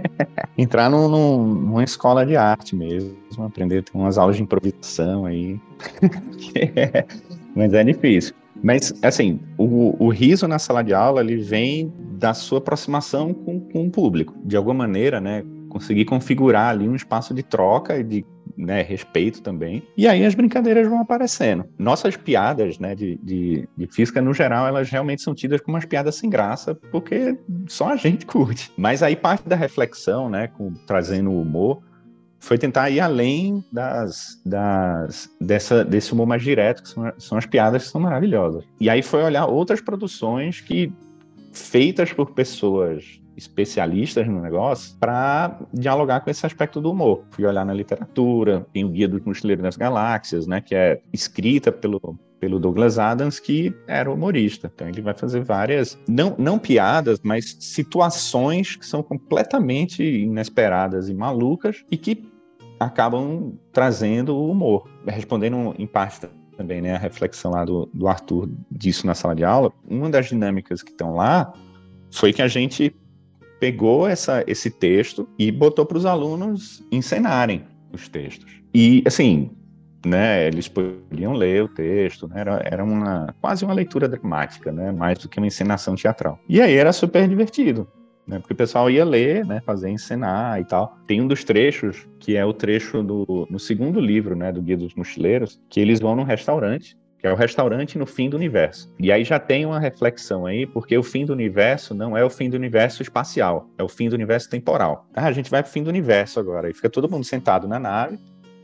(laughs) Entrar num, num, numa escola de arte mesmo, aprender ter umas aulas de improvisação aí. (laughs) Mas é difícil. Mas, assim, o, o, riso na sala de aula, ele vem da sua aproximação com, com o público. De alguma maneira, né? Conseguir configurar ali um espaço de troca e de né, respeito também. E aí as brincadeiras vão aparecendo. Nossas piadas, né, de, de, de, física no geral, elas realmente são tidas como umas piadas sem graça, porque só a gente curte. Mas aí parte da reflexão, né, com, trazendo o humor, foi tentar ir além das, das dessa, desse humor mais direto, que são, são as piadas que são maravilhosas. E aí foi olhar outras produções que feitas por pessoas especialistas no negócio para dialogar com esse aspecto do humor. Fui olhar na literatura, tem o Guia do Mochileiro das Galáxias, né, que é escrita pelo pelo Douglas Adams, que era humorista. Então ele vai fazer várias, não, não piadas, mas situações que são completamente inesperadas e malucas e que acabam trazendo o humor. Respondendo em parte também né, a reflexão lá do, do Arthur disso na sala de aula, uma das dinâmicas que estão lá foi que a gente pegou essa, esse texto e botou para os alunos encenarem os textos. E, assim, né, eles podiam ler o texto, né, era, era uma, quase uma leitura dramática, né, mais do que uma encenação teatral. E aí era super divertido, né, porque o pessoal ia ler, né, fazer encenar e tal. Tem um dos trechos, que é o trecho do, no segundo livro, né, do Guia dos Mochileiros, que eles vão num restaurante que é o restaurante no fim do universo. E aí já tem uma reflexão aí, porque o fim do universo não é o fim do universo espacial, é o fim do universo temporal. Ah, a gente vai pro fim do universo agora, e fica todo mundo sentado na nave,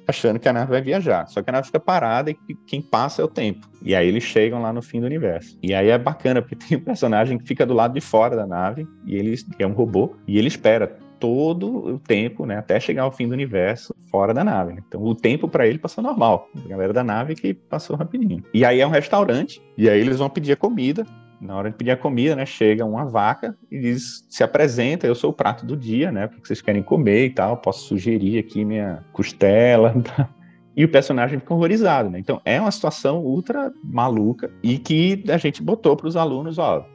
achando que a nave vai viajar. Só que a nave fica parada e quem passa é o tempo. E aí eles chegam lá no fim do universo. E aí é bacana, porque (laughs) tem um personagem que fica do lado de fora da nave, e ele é um robô, e ele espera todo o tempo, né, até chegar ao fim do universo fora da nave. Né? Então o tempo para ele passou normal. A galera da nave que passou rapidinho. E aí é um restaurante, e aí eles vão pedir a comida. na hora de pedir a comida, né, chega uma vaca e diz, se apresenta, eu sou o prato do dia, né, o que vocês querem comer e tal, posso sugerir aqui minha costela, (laughs) tá? e o personagem fica horrorizado, né? Então é uma situação ultra maluca e que a gente botou para os alunos, ó,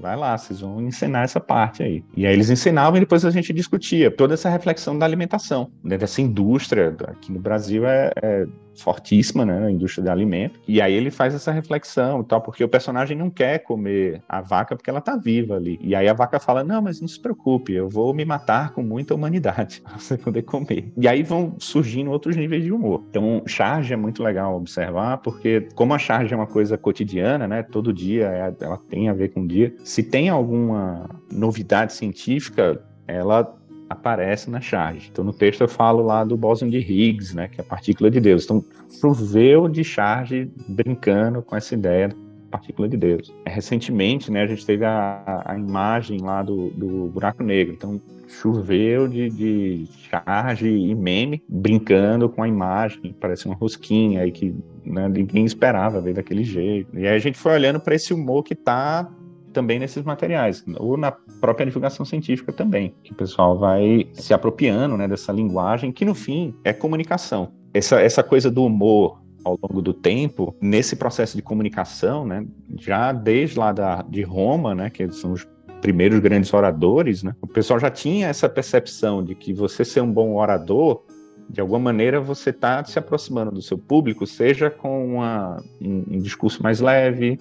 vai lá, vocês vão ensinar essa parte aí. E aí eles ensinavam e depois a gente discutia toda essa reflexão da alimentação, né, dessa indústria, aqui no Brasil é, é fortíssima, né, a indústria de alimento. E aí ele faz essa reflexão e tal, porque o personagem não quer comer a vaca porque ela tá viva ali. E aí a vaca fala: "Não, mas não se preocupe, eu vou me matar com muita humanidade (laughs) para você poder comer". E aí vão surgindo outros níveis de humor. Então, charge é muito legal observar, porque como a charge é uma coisa cotidiana, né, todo dia é, ela tem a ver com o dia. Se tem alguma novidade científica, ela aparece na charge. Então, no texto eu falo lá do bóson de Higgs, né, que é a partícula de Deus. Então, choveu de charge brincando com essa ideia da partícula de Deus. Recentemente, né, a gente teve a, a imagem lá do, do buraco negro. Então, choveu de, de charge e meme brincando com a imagem, parece uma rosquinha aí que né, ninguém esperava ver daquele jeito. E aí a gente foi olhando para esse humor que está também nesses materiais, ou na própria divulgação científica também, que o pessoal vai se apropriando né, dessa linguagem, que no fim é comunicação. Essa, essa coisa do humor ao longo do tempo, nesse processo de comunicação, né, já desde lá da, de Roma, né, que são os primeiros grandes oradores, né, o pessoal já tinha essa percepção de que você ser um bom orador de alguma maneira você está se aproximando do seu público, seja com uma, um, um, discurso mais leve,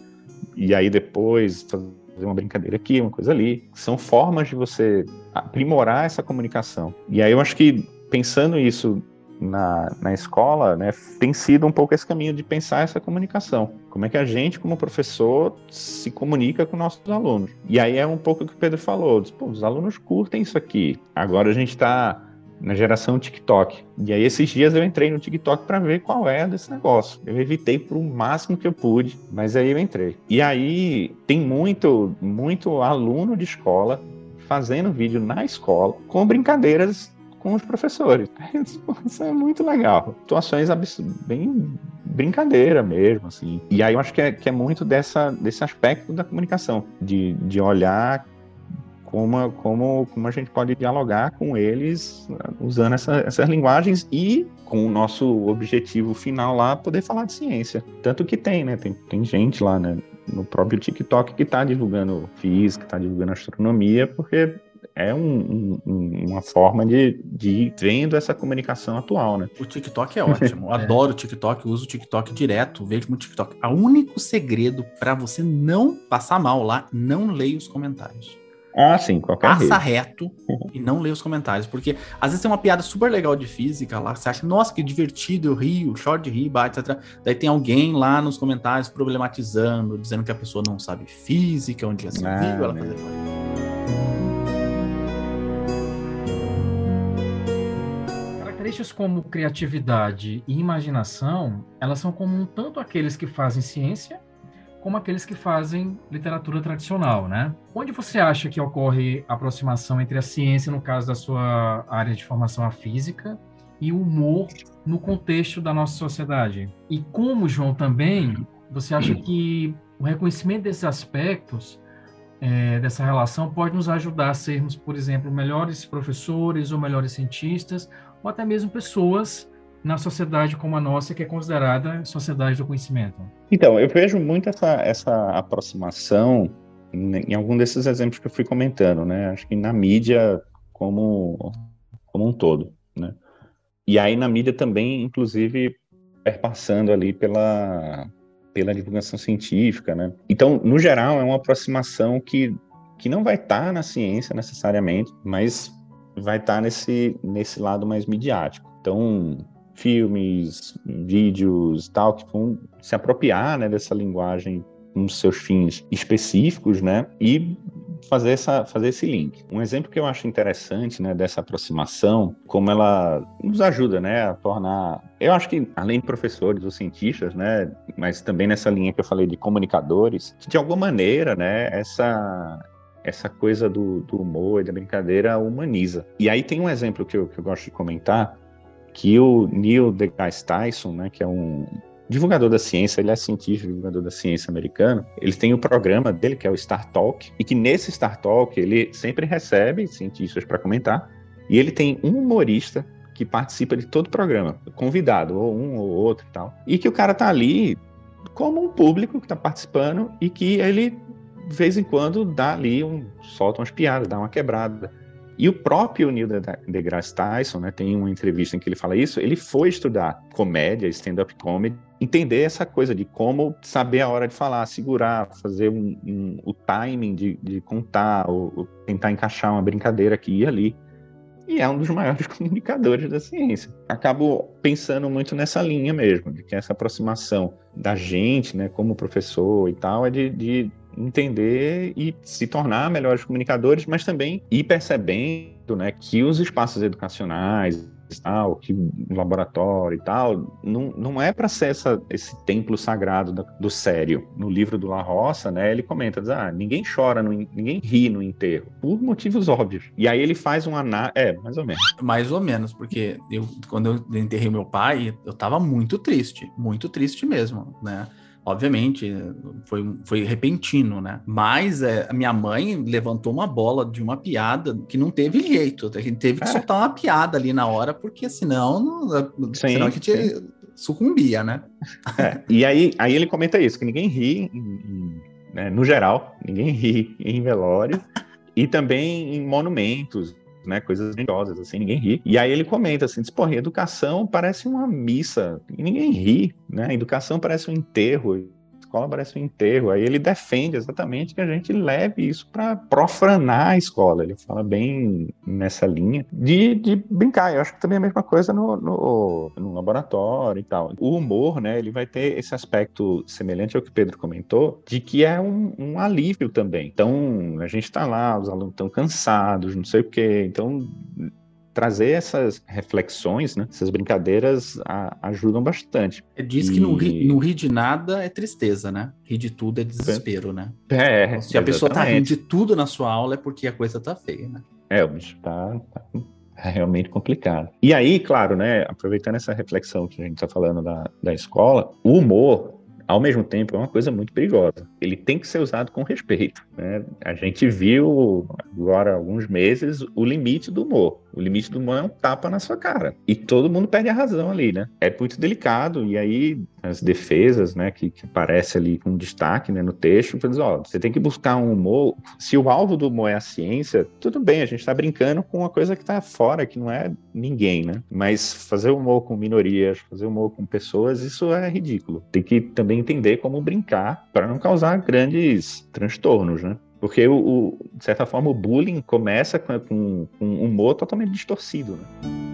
e aí depois fazer uma brincadeira aqui, uma coisa ali. São formas de você aprimorar essa comunicação. E aí eu acho que pensando isso na, na escola, né, tem sido um pouco esse caminho de pensar essa comunicação. Como é que a gente, como professor, se comunica com nossos alunos? E aí é um pouco o que o Pedro falou: os alunos curtem isso aqui. Agora a gente está na geração TikTok. E aí esses dias eu entrei no TikTok para ver qual é desse negócio. Eu evitei por o máximo que eu pude, mas aí eu entrei. E aí tem muito, muito aluno de escola fazendo vídeo na escola com brincadeiras com os professores. (laughs) Isso é muito legal. Situações bem brincadeira mesmo, assim. E aí eu acho que é, que é muito dessa, desse aspecto da comunicação, de, de olhar como, como, como a gente pode dialogar com eles usando essa, essas linguagens e com o nosso objetivo final lá, poder falar de ciência. Tanto que tem, né? Tem, tem gente lá né, no próprio TikTok que está divulgando física, está divulgando astronomia, porque é um, um, uma forma de, de ir vendo essa comunicação atual, né? O TikTok é ótimo. (laughs) Eu é. adoro o TikTok, uso o TikTok direto, vejo muito TikTok. O único segredo para você não passar mal lá, não leia os comentários. Ah, sim, qualquer Passa rede. reto e não lê os comentários. Porque às vezes tem uma piada super legal de física lá, você acha, nossa, que divertido, eu rio, short de rir, etc. Daí tem alguém lá nos comentários problematizando, dizendo que a pessoa não sabe física, onde já se ah, viu ela né? fazer. Características como criatividade e imaginação, elas são comuns tanto àqueles que fazem ciência como aqueles que fazem literatura tradicional, né? Onde você acha que ocorre a aproximação entre a ciência, no caso da sua área de formação a física, e o humor no contexto da nossa sociedade? E como, João, também, você acha que o reconhecimento desses aspectos, é, dessa relação, pode nos ajudar a sermos, por exemplo, melhores professores ou melhores cientistas, ou até mesmo pessoas na sociedade como a nossa, que é considerada sociedade do conhecimento? Então, eu vejo muito essa, essa aproximação em algum desses exemplos que eu fui comentando, né? Acho que na mídia como, como um todo, né? E aí na mídia também, inclusive, perpassando ali pela, pela divulgação científica, né? Então, no geral, é uma aproximação que, que não vai estar tá na ciência necessariamente, mas vai estar tá nesse, nesse lado mais midiático. Então, filmes, vídeos tal, que vão se apropriar né, dessa linguagem com seus fins específicos, né, e fazer, essa, fazer esse link. Um exemplo que eu acho interessante, né, dessa aproximação, como ela nos ajuda, né, a tornar, eu acho que além de professores ou cientistas, né, mas também nessa linha que eu falei de comunicadores, que de alguma maneira, né, essa essa coisa do, do humor e da brincadeira humaniza. E aí tem um exemplo que eu, que eu gosto de comentar, que o Neil deGrasse Tyson, né, que é um, divulgador da ciência, ele é cientista, divulgador da ciência americano. Ele tem o programa dele, que é o Star Talk, e que nesse Star Talk ele sempre recebe cientistas para comentar, e ele tem um humorista que participa de todo o programa, convidado, ou um ou outro e tal. E que o cara tá ali como um público que está participando e que ele, de vez em quando, dá ali um. solta umas piadas, dá uma quebrada. E o próprio Neil deGrasse Tyson, né, tem uma entrevista em que ele fala isso, ele foi estudar comédia, stand-up comedy, entender essa coisa de como saber a hora de falar, segurar, fazer um, um, o timing de, de contar, ou, ou, tentar encaixar uma brincadeira aqui e ali. E é um dos maiores (laughs) comunicadores da ciência. Acabo pensando muito nessa linha mesmo, de que essa aproximação da gente, né, como professor e tal, é de, de entender e se tornar melhores comunicadores, mas também ir percebendo né, que os espaços educacionais, tal, que laboratório e tal, não, não é para ser essa, esse templo sagrado do, do, sério. No livro do La Roça, né, ele comenta, diz, ah, ninguém chora, no, ninguém ri no enterro, por motivos óbvios. E aí ele faz um análise, é, mais ou menos. Mais ou menos, porque eu, quando eu enterrei meu pai, eu tava muito triste, muito triste mesmo, né? Obviamente, foi, foi repentino, né? Mas é, a minha mãe levantou uma bola de uma piada que não teve jeito. A gente teve que é. soltar uma piada ali na hora, porque senão, não, sim, senão a gente sim. sucumbia, né? É. E aí, aí ele comenta isso, que ninguém ri, né, no geral, ninguém ri em velório e também em monumentos né, coisas grandiosas, assim, ninguém ri. E aí ele comenta assim, diz, porra, educação parece uma missa, e ninguém ri, né, educação parece um enterro, escola parece um enterro. Aí ele defende exatamente que a gente leve isso para profanar a escola. Ele fala bem nessa linha de, de brincar. Eu acho que também é a mesma coisa no, no, no, laboratório e tal. O humor, né, ele vai ter esse aspecto semelhante ao que o Pedro comentou, de que é um, um alívio também. Então, a gente está lá, os alunos estão cansados, não sei o quê. Então, trazer essas reflexões, né? Essas brincadeiras a, ajudam bastante. É, diz e... que não ri, não ri de nada é tristeza, né? Rir de tudo é desespero, né? É, então, Se a pessoa tá rindo de tudo na sua aula é porque a coisa tá feia, né? É, o bicho tá, tá realmente complicado. E aí, claro, né? Aproveitando essa reflexão que a gente tá falando da, da escola, o humor ao mesmo tempo, é uma coisa muito perigosa. Ele tem que ser usado com respeito. Né? A gente viu agora alguns meses o limite do humor. O limite do humor é um tapa na sua cara. E todo mundo perde a razão ali, né? É muito delicado. E aí, as defesas, né, que, que aparece ali com destaque né, no texto, diz, ó, você tem que buscar um humor. Se o alvo do humor é a ciência, tudo bem, a gente está brincando com uma coisa que está fora, que não é ninguém, né? Mas fazer humor com minorias, fazer humor com pessoas, isso é ridículo. Tem que também entender como brincar para não causar grandes transtornos, né? Porque, o, o, de certa forma, o bullying começa com, com, com um humor totalmente distorcido. Né?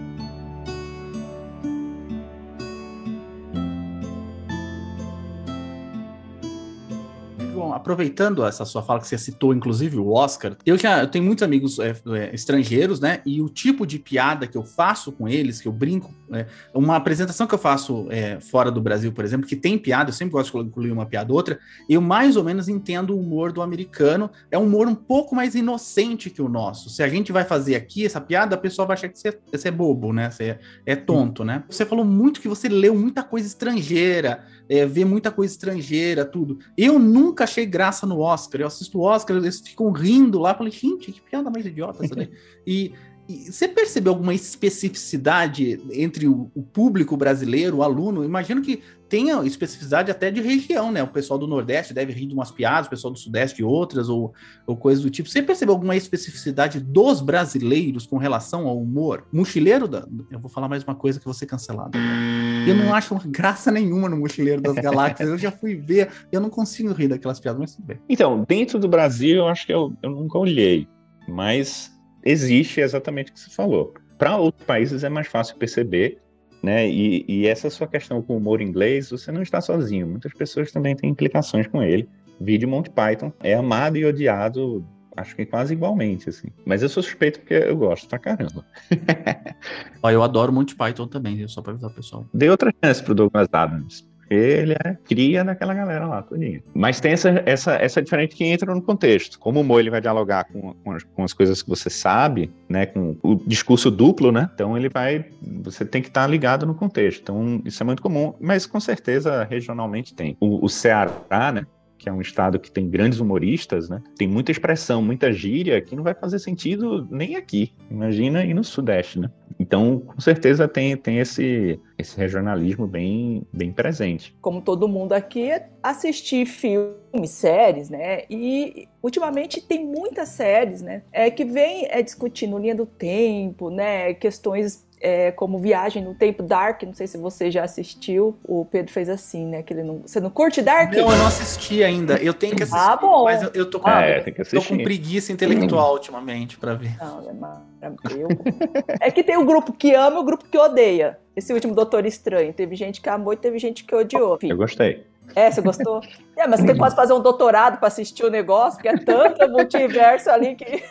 aproveitando essa sua fala que você citou, inclusive o Oscar, eu já eu tenho muitos amigos é, é, estrangeiros, né? E o tipo de piada que eu faço com eles, que eu brinco, é, uma apresentação que eu faço é, fora do Brasil, por exemplo, que tem piada, eu sempre gosto de incluir uma piada ou outra, eu mais ou menos entendo o humor do americano. É um humor um pouco mais inocente que o nosso. Se a gente vai fazer aqui essa piada, a pessoa vai achar que você, você é bobo, né? Você é, é tonto, né? Você falou muito que você leu muita coisa estrangeira, é, vê muita coisa estrangeira, tudo. Eu nunca achei graça no Oscar. Eu assisto o Oscar, eles ficam rindo lá. Falei, gente, que piada mais idiota essa daí. (laughs) e você percebeu alguma especificidade entre o, o, público brasileiro, o aluno? Imagino que tenha especificidade até de região, né? O pessoal do Nordeste deve rir de umas piadas, o pessoal do Sudeste de outras, ou, ou coisas do tipo. Você percebeu alguma especificidade dos brasileiros com relação ao humor? Mochileiro da. Eu vou falar mais uma coisa que vou ser cancelado. Eu não acho graça nenhuma no Mochileiro das Galáxias. eu já fui ver, eu não consigo rir daquelas piadas, mas tudo bem. Então, dentro do Brasil, eu acho que eu, eu nunca olhei, mas existe exatamente o que você falou. Para outros países é mais fácil perceber né? E, e, essa sua questão com o humor inglês, você não está sozinho. Muitas pessoas também têm implicações com ele. Vídeo Monty Python é amado e odiado, acho que quase igualmente, assim. Mas eu sou suspeito porque eu gosto pra caramba. (laughs) Ó, eu adoro Monty Python também, só pra avisar o pessoal. Dê outra chance pro Douglas Adams. Ele é cria daquela galera lá, todinha. Mas tem essa, essa, essa diferente que entra no contexto. Como o Mo ele vai dialogar com, com as, com, as, coisas que você sabe, né, com o discurso duplo, né? Então ele vai, você tem que estar ligado no contexto. Então isso é muito comum, mas com certeza regionalmente tem. O, o Ceará, né? Que é um estado que tem grandes humoristas, né? Tem muita expressão, muita gíria que não vai fazer sentido nem aqui. Imagina aí no Sudeste, né? Então, com certeza tem, tem esse, esse regionalismo bem, bem presente. Como todo mundo aqui, assistir filmes, séries, né? E ultimamente tem muitas séries, né? É, que vem é, discutindo linha do tempo, né? Questões é, como Viagem no Tempo Dark, não sei se você já assistiu, o Pedro fez assim, né? Que ele não, você não curte Dark? Não, eu não assisti ainda. Eu tenho que assistir. Ah, bom. Mas eu, eu tô, com, ah, é, tô com preguiça intelectual ultimamente para ver. Não, é É que tem o grupo que ama e o grupo que odeia. Esse último Doutor Estranho. Teve gente que amou e teve gente que odiou. Eu gostei. É, você gostou? É, mas você tem quase fazer um doutorado para assistir o negócio, porque é tanto multiverso ali que.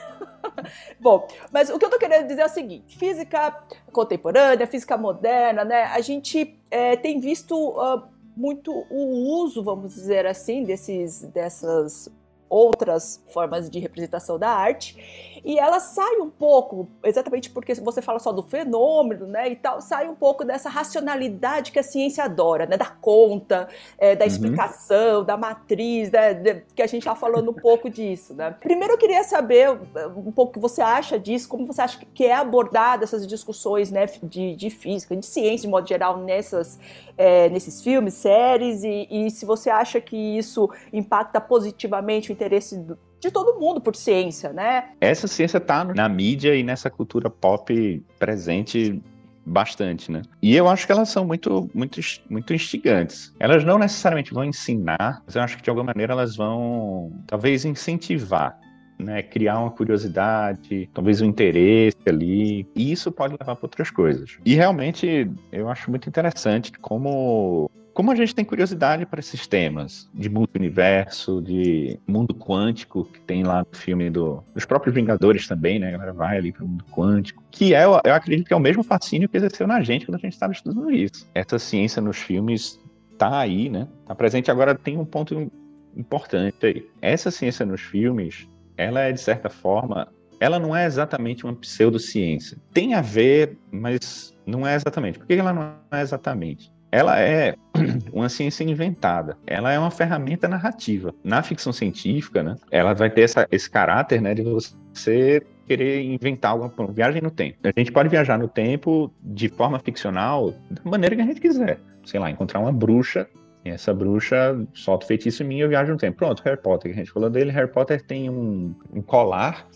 (laughs) Bom, mas o que eu tô querendo dizer é o seguinte: física contemporânea, física moderna, né? A gente é, tem visto uh, muito o uso, vamos dizer assim, desses, dessas outras formas de representação da arte e ela sai um pouco, exatamente porque você fala só do fenômeno, né, e tal, sai um pouco dessa racionalidade que a ciência adora, né, da conta, é, da uhum. explicação, da matriz, né, de, que a gente está falando um pouco disso, né. Primeiro eu queria saber um pouco o que você acha disso, como você acha que é abordada essas discussões, né, de, de física, de ciência de modo geral nessas, é, nesses filmes, séries, e, e se você acha que isso impacta positivamente o interesse do, de todo mundo por ciência, né? Essa ciência está na mídia e nessa cultura pop presente bastante, né? E eu acho que elas são muito, muito, muito instigantes. Elas não necessariamente vão ensinar, mas eu acho que de alguma maneira elas vão, talvez, incentivar. Né, criar uma curiosidade, talvez um interesse ali, e isso pode levar para outras coisas. E realmente eu acho muito interessante como como a gente tem curiosidade para esses temas de multiverso, de mundo quântico, que tem lá no filme do, dos próprios Vingadores também, né? A galera vai ali para o mundo quântico, que é, eu acredito que é o mesmo fascínio que exerceu na gente quando a gente estava estudando isso. Essa ciência nos filmes tá aí, né? Tá presente. Agora tem um ponto importante aí. Essa ciência nos filmes, ela é de certa forma, ela não é exatamente uma pseudociência. Tem a ver, mas não é exatamente. Por que ela não é exatamente? ela é (clears throat) uma ciência inventada. Ela é uma ferramenta narrativa. Na ficção científica, né, ela vai ter essa, esse caráter né, de você querer inventar alguma viagem no tempo. A gente pode viajar no tempo de forma ficcional da maneira que a gente quiser. Sei lá, encontrar uma bruxa essa bruxa solta o feitiço em mim e eu viajo no tempo. Pronto, Harry Potter, que a gente falou dele. Harry Potter tem um, um colar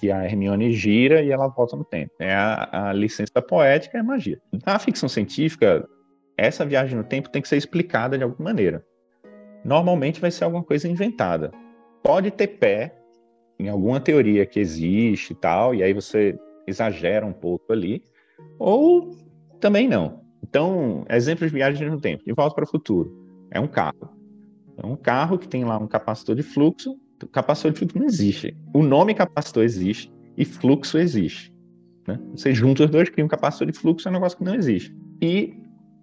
que a Hermione gira e ela volta no tempo. É a, a licença poética a magia. Na ficção científica, essa viagem no tempo tem que ser explicada de alguma maneira. Normalmente vai ser alguma coisa inventada. Pode ter pé em alguma teoria que existe e tal, e aí você exagera um pouco ali, ou também não. Então, exemplos de viagem no tempo. De volta para o futuro. É um carro. É um carro que tem lá um capacitor de fluxo. O capacitor de fluxo não existe. O nome capacitor existe e fluxo existe. Né? Você junta os dois, cria um capacitor de fluxo, é um negócio que não existe. E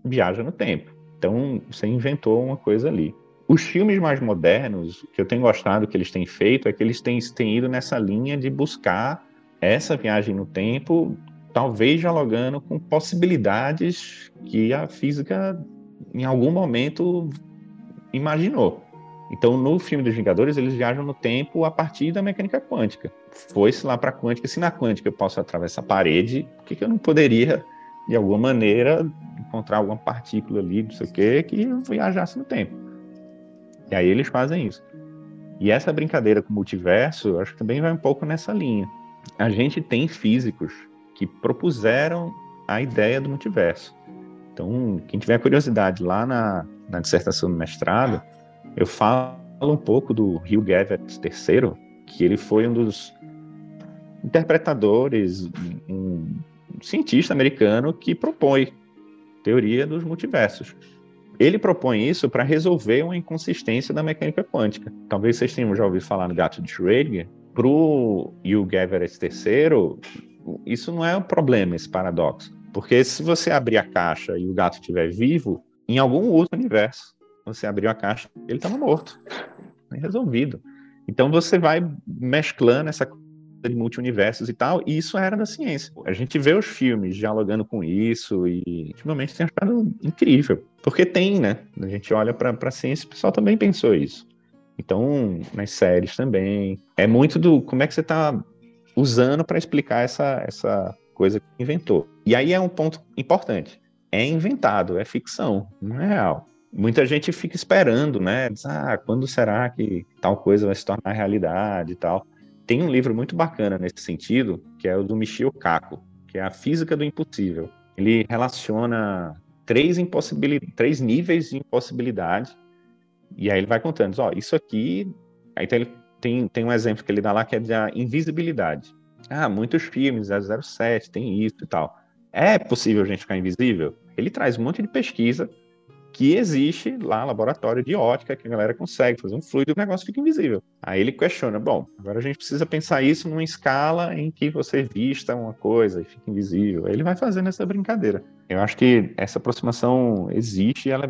viaja no tempo. Então, você inventou uma coisa ali. Os filmes mais modernos, que eu tenho gostado que eles têm feito, é que eles têm, têm ido nessa linha de buscar essa viagem no tempo, talvez dialogando com possibilidades que a física, em algum momento, imaginou. Então, no filme dos Vingadores, eles viajam no tempo a partir da mecânica quântica. Foi-se lá para a quântica. Se na quântica eu posso atravessar a parede, por que, que eu não poderia, de alguma maneira, encontrar alguma partícula ali, não sei o quê, que viajasse no tempo. E aí eles fazem isso. E essa brincadeira com o multiverso, acho que também vai um pouco nessa linha. A gente tem físicos que propuseram a ideia do multiverso. Então, quem tiver curiosidade lá na, na dissertação do mestrado, eu falo um pouco do Hugh Everett III, que ele foi um dos interpretadores, um cientista americano que propõe teoria dos multiversos. Ele propõe isso para resolver uma inconsistência da mecânica quântica. Talvez vocês tenham já ouvido falar no gato de Schrödinger. Para o Hugh Everett III, isso não é um problema, esse paradoxo. Porque se você abrir a caixa e o gato estiver vivo, em algum outro universo. Você abriu a caixa, ele estava morto. Resolvido. Então você vai mesclando essa de multiversos e tal, e isso era da ciência. A gente vê os filmes dialogando com isso e ultimamente tem achado incrível. Porque tem, né? A gente olha para a ciência e o pessoal também pensou isso. Então, nas séries também. É muito do como é que você está usando para explicar essa, essa coisa que inventou. E aí é um ponto importante. É inventado, é ficção, não é real. Muita gente fica esperando, né? Diz, ah, quando será que tal coisa vai se tornar realidade e tal. Tem um livro muito bacana nesse sentido, que é o do Michio Kaku, que é a Física do Impossível. Ele relaciona três, três níveis de impossibilidade e aí ele vai contando, ó, isso aqui. Aí tem, tem, tem um exemplo que ele dá lá que é da invisibilidade. Ah, muitos filmes, 007, tem isso e tal. É possível a gente ficar invisível? Ele traz um monte de pesquisa que existe lá, laboratório de ótica, que a galera consegue fazer um fluido e o negócio fica invisível. Aí ele questiona, bom, agora a gente precisa pensar isso numa escala em que você vista uma coisa e fica invisível. Aí ele vai fazendo essa brincadeira. Eu acho que essa aproximação existe e ela é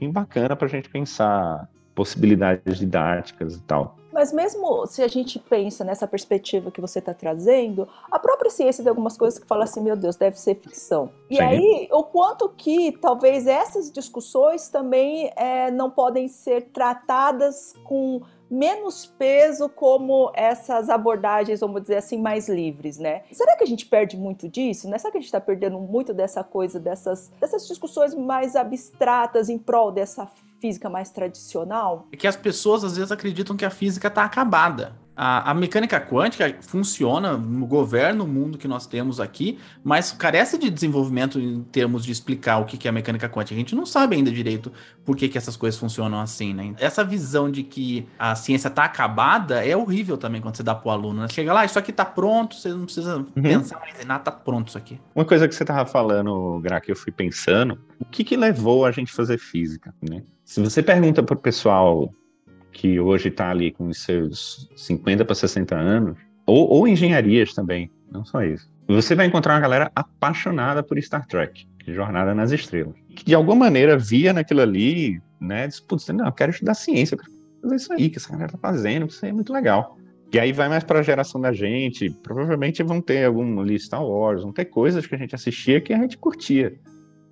bem bacana para a gente pensar possibilidades didáticas e tal. Mas mesmo se a gente pensa nessa perspectiva que você está trazendo, a própria ciência tem algumas coisas que fala assim, meu Deus, deve ser ficção. E Sim. aí, o quanto que talvez essas discussões também é, não podem ser tratadas com menos peso como essas abordagens, vamos dizer assim, mais livres, né? Será que a gente perde muito disso? Né? Será que a gente está perdendo muito dessa coisa, dessas, dessas discussões mais abstratas em prol dessa física mais tradicional? É que as pessoas às vezes acreditam que a física está acabada. A, a, mecânica quântica funciona, governa o mundo que nós temos aqui, mas carece de desenvolvimento em termos de explicar o que é a mecânica quântica. A gente não sabe ainda direito por que, que essas coisas funcionam assim, né? Essa visão de que a ciência está acabada é horrível também quando você dá para o aluno. Né? Chega lá, isso aqui está pronto, você não precisa uhum. pensar mais em nada, está pronto isso aqui. Uma coisa que você estava falando, Gra, que eu fui pensando, o que, que levou a gente a fazer física, né? Se você pergunta para o pessoal que hoje está ali com os seus 50 para 60 anos, ou, ou, engenharias também, não só isso. Você vai encontrar uma galera apaixonada por Star Trek, Jornada nas Estrelas, que de alguma maneira via naquilo ali, né, diz, putz, não, eu quero estudar ciência, eu quero fazer isso aí que essa galera tá fazendo, isso aí é muito legal. E aí vai mais para a geração da gente, provavelmente vão ter algum ali Star Wars, vão ter coisas que a gente assistia que a gente curtia.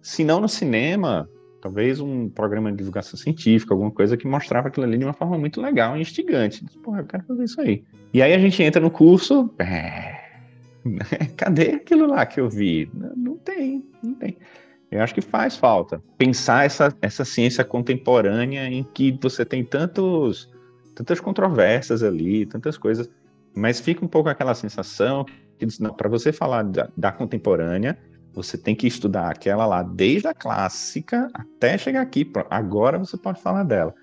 Se não no cinema, talvez um programa de divulgação científica, alguma coisa que mostrava aquilo ali de uma forma muito legal e instigante. Porra, eu quero fazer isso aí. E aí a gente entra no curso, é... (laughs) cadê aquilo lá que eu vi? Não tem, não tem. Eu acho que faz falta pensar essa, essa ciência contemporânea em que você tem tantos, tantas controvérsias ali, tantas coisas, mas fica um pouco aquela sensação que para você falar da, da contemporânea, você tem que estudar aquela lá desde a clássica até chegar aqui. Agora você pode falar dela.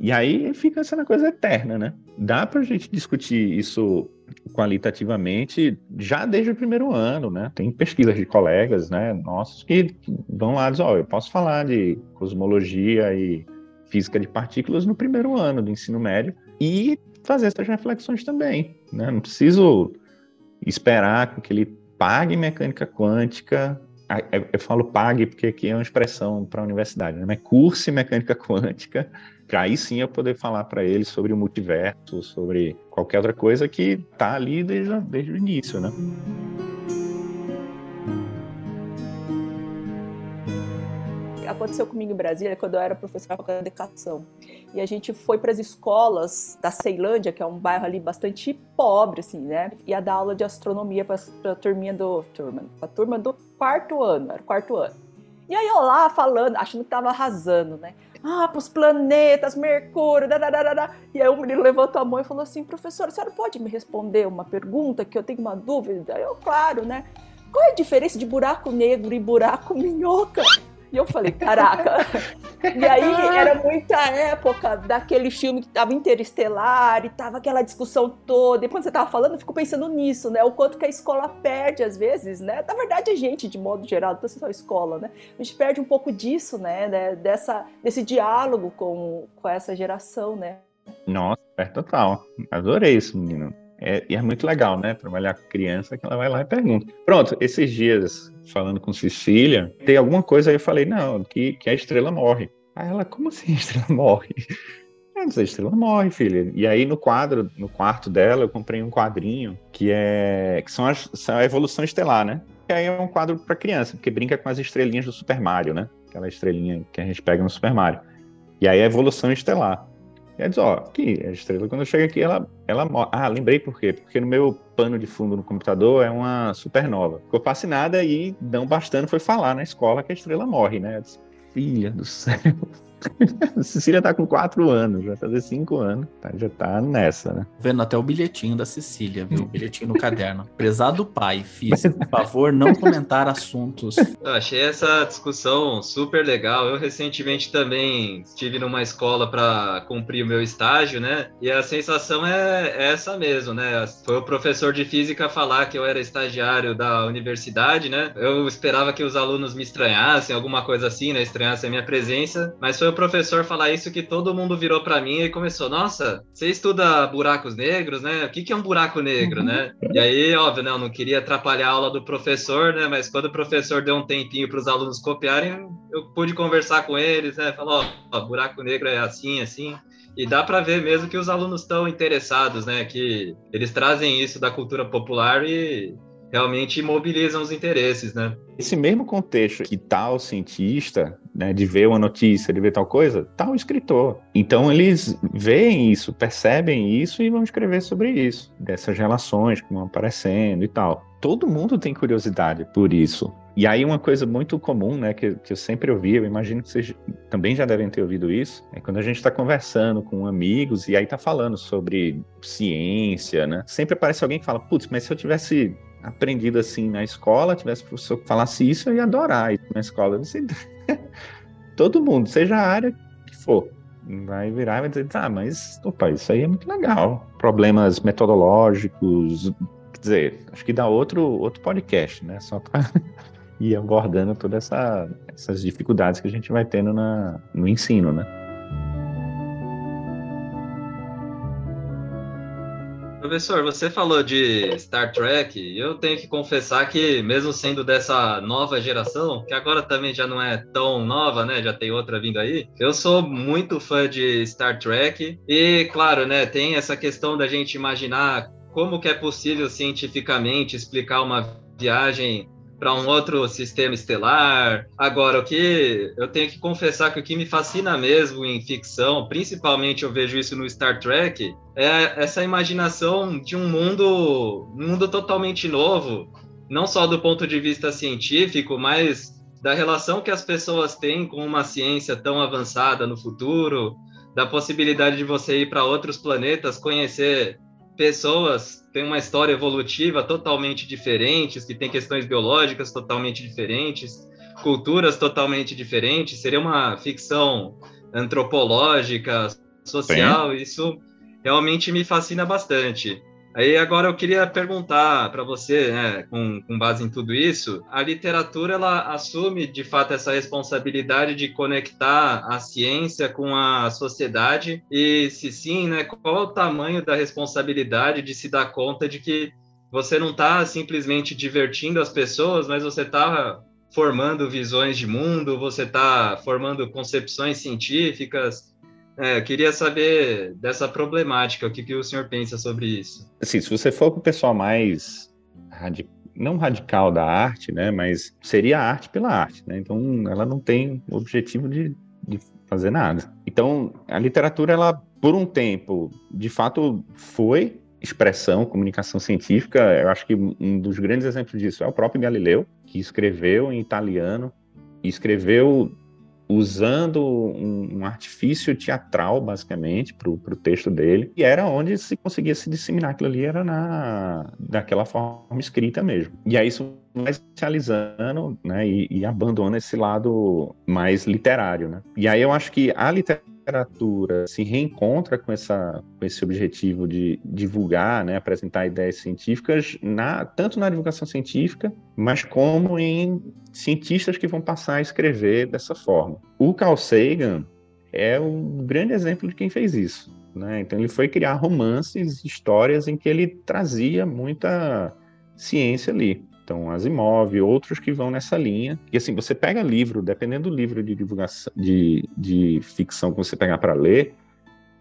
E aí fica sendo coisa eterna, né? Dá para a gente discutir isso qualitativamente já desde o primeiro ano, né? Tem pesquisas de colegas, né, nossos que vão lá e dizem, ó, oh, eu posso falar de cosmologia e física de partículas no primeiro ano do ensino médio e fazer essas reflexões também, né? Não preciso esperar que ele pague mecânica quântica. Eu falo pague porque aqui é uma expressão para a universidade, né? mas curse mecânica quântica, para aí sim eu poder falar para ele sobre o multiverso, sobre qualquer outra coisa que está ali desde, desde o início, né? Aconteceu comigo em Brasília quando eu era professora de educação. E a gente foi para as escolas da Ceilândia, que é um bairro ali bastante pobre, assim, né? Ia dar aula de astronomia para a turminha do turma, a turma do quarto ano, era o quarto ano. E aí eu lá falando, achando que tava arrasando, né? Ah, para os planetas, Mercúrio, da, da, da, da. E aí o menino levantou a mão e falou assim, professor, a senhora pode me responder uma pergunta que eu tenho uma dúvida? Eu, claro, né? Qual é a diferença de buraco negro e buraco minhoca? E eu falei, caraca. e aí (laughs) era muita época daquele filme que tava interestelar e tava aquela discussão toda. E quando você tava falando, eu fico pensando nisso, né? O quanto que a escola perde às vezes, né? Na verdade, a gente, de modo geral, não só a escola, né? A gente perde um pouco disso, né? né? Dessa, desse diálogo com, com essa geração, né? Nossa, é total. Adorei isso, menino. É, e é muito legal, né? Trabalhar com criança que ela vai lá e pergunta. Pronto, esses dias, falando com Cecília, tem alguma coisa aí eu falei, não, que, que a estrela morre. Aí ela, como assim a estrela (laughs) morre? É, a estrela morre, filha. E aí no quadro, no quarto dela, eu comprei um quadrinho que é que são, as, são a evolução estelar, né? Que aí é um quadro para criança, porque brinca com as estrelinhas do Super Mario, né? Aquela estrelinha que a gente pega no Super Mario. E aí a evolução estelar. E aí diz, ó, aqui, a estrela, quando chega aqui, ela, ela morre. Ah, lembrei por quê? Porque no meu pano de fundo no computador é uma supernova. Ficou fascinada e não bastando foi falar na escola que a estrela morre, né? Eu disse, Filha do céu. (laughs) Cecília tá com quatro anos, vai fazer cinco anos, tá, já tá nessa, né? Vendo até o bilhetinho da Cecília, viu? O bilhetinho no caderno. (laughs) Prezado pai, fiz, por favor, não comentar assuntos. Eu achei essa discussão super legal. Eu recentemente também estive numa escola para cumprir o meu estágio, né? E a sensação é essa mesmo, né? Foi o professor de física falar que eu era estagiário da universidade, né? Eu esperava que os alunos me estranhassem, alguma coisa assim, né? Estranhassem a minha presença, mas foi o professor falar isso que todo mundo virou para mim e começou: Nossa, você estuda buracos negros, né? O que, que é um buraco negro, né? E aí, óbvio, né, eu não queria atrapalhar a aula do professor, né? Mas quando o professor deu um tempinho para os alunos copiarem, eu pude conversar com eles, né? Falou: Ó, buraco negro é assim, assim. E dá para ver mesmo que os alunos estão interessados, né? Que eles trazem isso da cultura popular e realmente mobilizam os interesses, né? Esse mesmo contexto que tal cientista, né, de ver uma notícia, de ver tal coisa, tal escritor. Então eles veem isso, percebem isso e vão escrever sobre isso, dessas relações que vão aparecendo e tal. Todo mundo tem curiosidade por isso. E aí uma coisa muito comum, né, que, que eu sempre ouvi, eu imagino que vocês também já devem ter ouvido isso, é quando a gente está conversando com amigos e aí está falando sobre ciência, né? Sempre aparece alguém que fala, putz, mas se eu tivesse aprendido assim na escola, tivesse professor que falasse isso, eu ia adorar ir na escola. Eu disse, (laughs) todo mundo, seja a área que for, vai virar e vai dizer, ah, mas, opa, isso aí é muito legal. Problemas metodológicos, quer dizer, acho que dá outro, outro podcast, né? Só para (laughs) ir abordando todas essa, essas dificuldades que a gente vai tendo na, no ensino, né? Professor, você falou de Star Trek, e eu tenho que confessar que, mesmo sendo dessa nova geração, que agora também já não é tão nova, né? Já tem outra vindo aí, eu sou muito fã de Star Trek, e claro, né, tem essa questão da gente imaginar como que é possível cientificamente explicar uma viagem para um outro sistema estelar. Agora, o que eu tenho que confessar que o que me fascina mesmo em ficção, principalmente eu vejo isso no Star Trek, é essa imaginação de um mundo, um mundo totalmente novo, não só do ponto de vista científico, mas da relação que as pessoas têm com uma ciência tão avançada no futuro, da possibilidade de você ir para outros planetas, conhecer pessoas têm uma história evolutiva totalmente diferentes, que têm questões biológicas totalmente diferentes, culturas totalmente diferentes. Seria uma ficção antropológica, social. Sim. Isso realmente me fascina bastante. Aí agora eu queria perguntar para você, né, com, com, base em tudo isso, a literatura ela assume de fato essa responsabilidade de conectar a ciência com a sociedade? E se sim, né, qual é o tamanho da responsabilidade de se dar conta de que você não está simplesmente divertindo as pessoas, mas você está formando visões de mundo, você está formando concepções científicas, é, eu queria saber dessa problemática, o que, que o senhor pensa sobre isso? Assim, se você for para o pessoal mais radical, não radical da arte, né, mas seria a arte pela arte, né? Então, ela não tem o objetivo de, de fazer nada. Então, a literatura, ela, por um tempo, de fato, foi expressão, comunicação científica. Eu acho que um dos grandes exemplos disso é o próprio Galileu, que escreveu em italiano escreveu usando um, um, artifício teatral, basicamente, para o texto dele, e era onde se conseguia se disseminar aquilo ali, era na, daquela forma escrita mesmo. E aí isso vai especializando, né, e, e abandona esse lado mais literário, né. E aí eu acho que a literatura literatura se reencontra com, essa, com esse objetivo de divulgar, né, apresentar ideias científicas, na, tanto na divulgação científica, mas como em cientistas que vão passar a escrever dessa forma. O Carl Sagan é um grande exemplo de quem fez isso. né? Então ele foi criar romances, histórias em que ele trazia muita ciência ali. Então, Asimov, outros que vão nessa linha. E assim, você pega livro, dependendo do livro de divulgação, de, de ficção que você pegar para ler,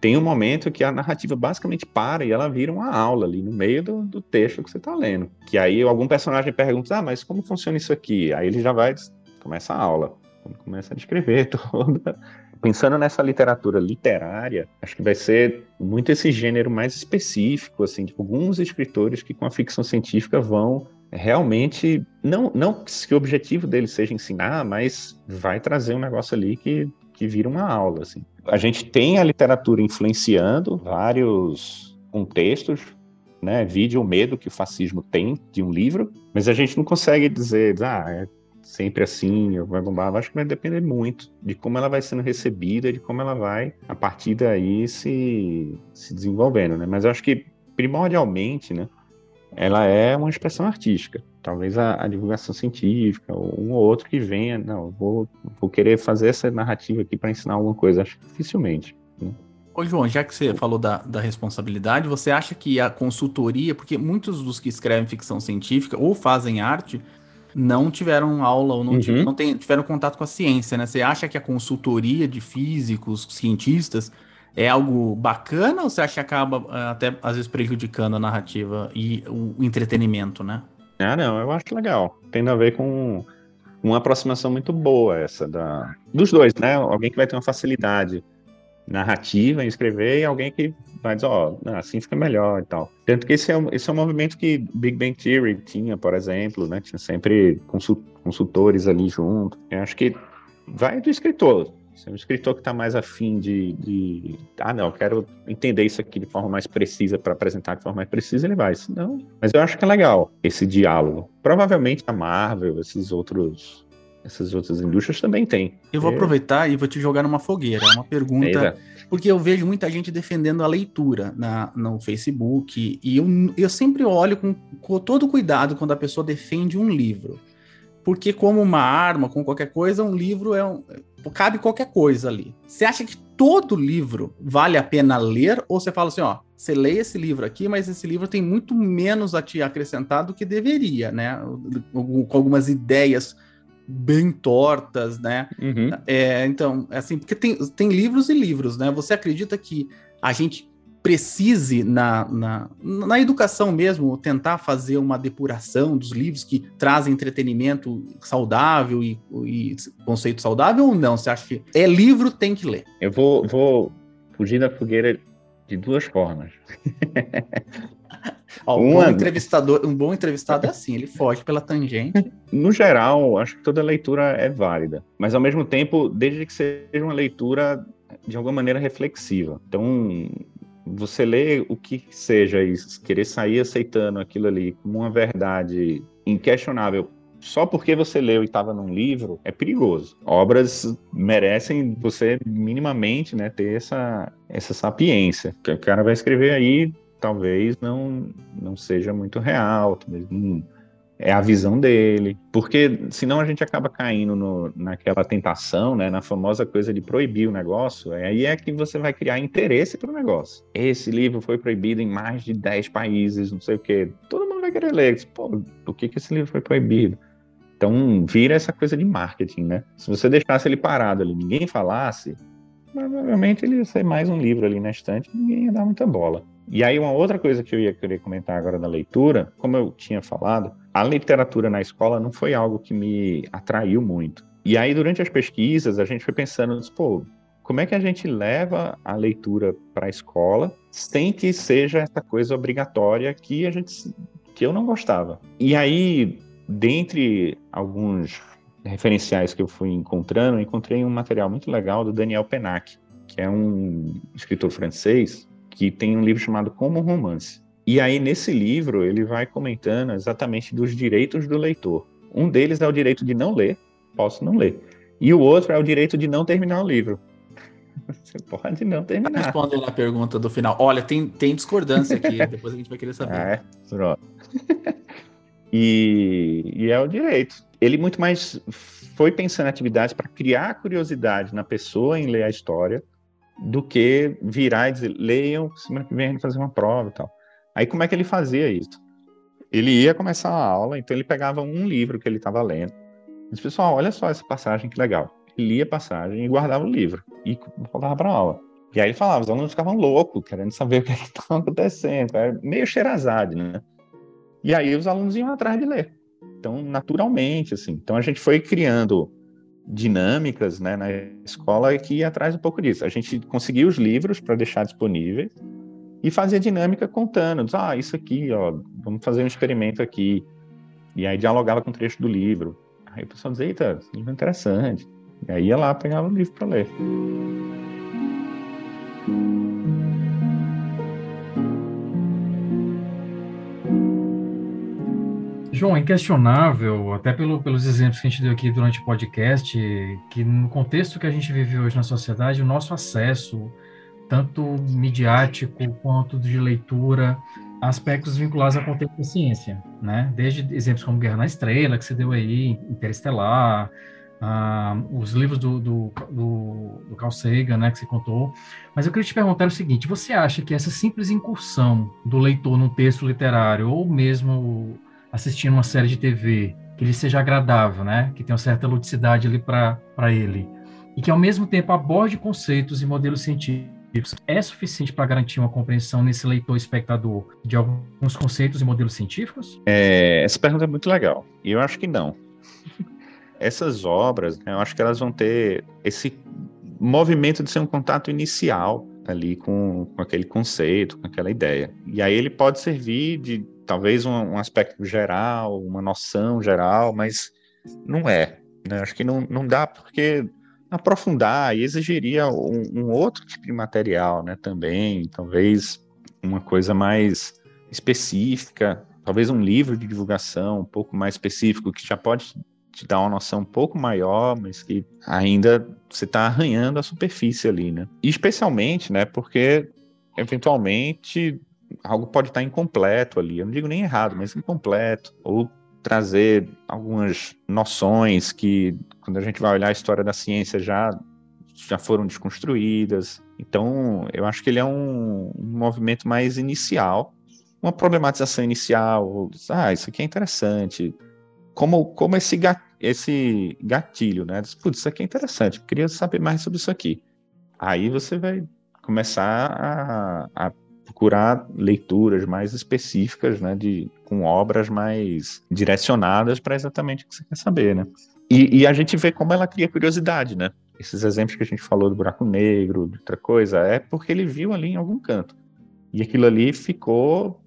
tem um momento que a narrativa basicamente para e ela vira uma aula ali no meio do, do texto que você está lendo. Que aí algum personagem pergunta, ah, mas como funciona isso aqui? Aí ele já vai, começa a aula, começa a descrever (laughs) toda. Pensando nessa literatura literária, acho que vai ser muito esse gênero mais específico, assim, de alguns escritores que com a ficção científica vão realmente, não, não que o objetivo dele seja ensinar, mas vai trazer um negócio ali que, que vira uma aula, assim a gente tem a literatura influenciando vários contextos, né? Vídeo o medo que o fascismo tem de um livro, mas a gente não consegue dizer, ah, é sempre assim, vai bombar. Acho que vai depender muito de como ela vai sendo recebida, de como ela vai, a partir daí, se, se desenvolvendo, né? Mas eu acho que, primordialmente, né? Ela é uma expressão artística talvez a, a, divulgação científica, ou um ou outro que venha, não, vou, vou querer fazer essa narrativa aqui para ensinar alguma coisa, acho que dificilmente. Né? Ô, João, já que você falou da, da responsabilidade, você acha que a consultoria, porque muitos dos que escrevem ficção científica ou fazem arte não tiveram aula ou não, uhum. tiveram, não tem, tiveram contato com a ciência, né? Você acha que a consultoria de físicos, cientistas, é algo bacana ou você acha que acaba eh, até às vezes prejudicando a narrativa e o entretenimento, né? Ah, não, eu acho legal. Tem a ver com uma aproximação muito boa essa da dos dois, né? Alguém que vai ter uma facilidade narrativa em escrever e alguém que vai dizer, ó, oh, assim fica melhor e tal. Tanto que esse é, esse é um movimento que Big Bang Theory tinha, por exemplo, né? Tinha sempre consultores ali junto. Eu acho que vai do escritor. Se é um escritor que está mais afim de, de, Ah, não, quero entender isso aqui de forma mais precisa para apresentar de forma mais precisa, ele vai. Não. Mas eu acho que é legal esse diálogo. Provavelmente a Marvel, esses outros. Essas outras indústrias também têm. Eu vou aproveitar e vou te jogar numa fogueira. Uma pergunta. Porque eu vejo muita gente defendendo a leitura na, no Facebook. E eu, eu sempre olho com, com todo cuidado quando a pessoa defende um livro porque como uma arma, com qualquer coisa, um livro é um, cabe qualquer coisa ali. Você acha que todo livro vale a pena ler ou você fala assim, ó, você lê esse livro aqui, mas esse livro tem muito menos a te acrescentar do que deveria, né? Com algumas ideias bem tortas, né? Uhum. É, então, é assim, porque tem, tem livros e livros, né? Você acredita que a gente precise, na, na, na educação mesmo, tentar fazer uma depuração dos livros que trazem entretenimento saudável e, e conceito saudável ou não? Você acha que é livro, tem que ler? Eu vou, vou fugir da fogueira de duas formas. (laughs) Ó, um, bom entrevistador, um bom entrevistado é assim, ele foge pela tangente. (laughs) No geral, acho que toda leitura é válida, mas ao mesmo tempo, desde que seja uma leitura de alguma maneira reflexiva. Então, você lê o que seja e querer sair aceitando aquilo ali como uma verdade inquestionável só porque você leu e estava num livro é perigoso. Obras merecem você minimamente né, ter essa, essa sapiência. O cara vai escrever aí talvez não, não seja muito real, talvez não é a visão dele, porque senão a gente acaba caindo no, naquela tentação, né, na famosa coisa de proibir o negócio, aí é que você vai criar interesse para o negócio. Esse livro foi proibido em mais de 10 países, não sei o quê. Todo mundo vai querer ler. Pô, por que, que esse livro foi proibido? Então vira essa coisa de marketing, né? Se você deixasse ele parado ali, ninguém falasse, provavelmente ele ia ser mais um livro ali na estante, ninguém ia dar muita bola. E aí uma outra coisa que eu ia querer comentar agora da leitura, como eu tinha falado, a literatura na escola não foi algo que me atraiu muito. E aí, durante as pesquisas, a gente foi pensando, pô, como é que a gente leva a leitura para a escola sem que seja essa coisa obrigatória que a gente que eu não gostava. E aí, dentre alguns referenciais que eu fui encontrando, encontrei um material muito legal do Daniel Penac, que é um escritor francês que tem um livro chamado Como um Romance. E aí, nesse livro, ele vai comentando exatamente dos direitos do leitor. Um deles é o direito de não ler, posso não ler. E o outro é o direito de não terminar o livro. (laughs) Você pode não terminar. Respondendo a pergunta do final. Olha, tem, tem discordância aqui, depois a gente vai querer saber. (laughs) É, pronto. (laughs) e, e é o direito. Ele muito mais foi pensando em atividades para criar curiosidade na pessoa em ler a história do que virar e dizer, leiam, semana que vem a gente fazer uma prova e tal. Aí como é que ele fazia isso? Ele ia começar a aula, então ele pegava um livro que ele estava lendo. Diz, pessoal, olha só essa passagem que legal. Ele lia a passagem e guardava o livro e voltava para a aula. E aí ele falava, os alunos ficavam loucos, querendo saber (laughs) o que estava acontecendo. Era meio cheirazade, né? E aí os alunos iam atrás de ler. Então, naturalmente, assim. Então a gente foi criando dinâmicas né, na escola que ia atrás um pouco disso. A gente conseguia os livros para deixar disponíveis e fazia dinâmica contando. Ah, isso aqui, ó, vamos fazer um experimento aqui. E aí dialogava com o trecho do livro. Aí o pessoal dizia, eita, livro é interessante. E aí ia lá, pegava o livro para ler. João, é inquestionável, até pelo, pelos exemplos que a gente deu aqui durante o podcast, que no contexto que a gente vive hoje na sociedade, o nosso acesso, tanto midiático quanto de leitura, aspectos vinculados à contexto da ciência, né? Desde exemplos como Guerra na Estrela, que você deu aí, Interestelar, ah, os livros do, do, do, do Carl Sagan, né, que você contou. Mas eu queria te perguntar o seguinte, você acha que essa simples incursão do leitor no texto literário, ou mesmo assistindo uma série de TV que ele seja agradável, né? Que tenha uma certa ludicidade ali para ele. E que ao mesmo tempo aborde conceitos e modelos científicos é suficiente para garantir uma compreensão nesse leitor espectador de alguns conceitos e modelos científicos? É, essa pergunta é muito legal. E eu acho que não. (laughs) Essas obras, né, eu acho que elas vão ter esse movimento de ser um contato inicial ali com, com aquele conceito, com aquela ideia. E aí ele pode servir de talvez um, um, aspecto geral, uma noção geral, mas não é. Né? Acho que não, não dá porque aprofundar e exigiria um, um, outro tipo de material, né? Também, talvez uma coisa mais específica, talvez um livro de divulgação um pouco mais específico que já pode te dar uma noção um pouco maior, mas que ainda você está arranhando a superfície ali, né? E especialmente, né? Porque eventualmente algo pode estar incompleto ali. Eu não digo nem errado, mas incompleto. Ou trazer algumas noções que, quando a gente vai olhar a história da ciência, já, já foram desconstruídas. Então, eu acho que ele é um, um movimento mais inicial, uma problematização inicial. Ah, isso aqui é interessante. Como, como esse, esse gatilho, né? Putz, isso aqui é interessante, queria saber mais sobre isso aqui. Aí você vai começar a, a procurar leituras mais específicas, né, de, com obras mais direcionadas para exatamente o que você quer saber, né? E, e, a gente vê como ela cria curiosidade, né? Esses exemplos que a gente falou do buraco negro, de outra coisa, é porque ele viu ali em algum canto. E aquilo ali ficou,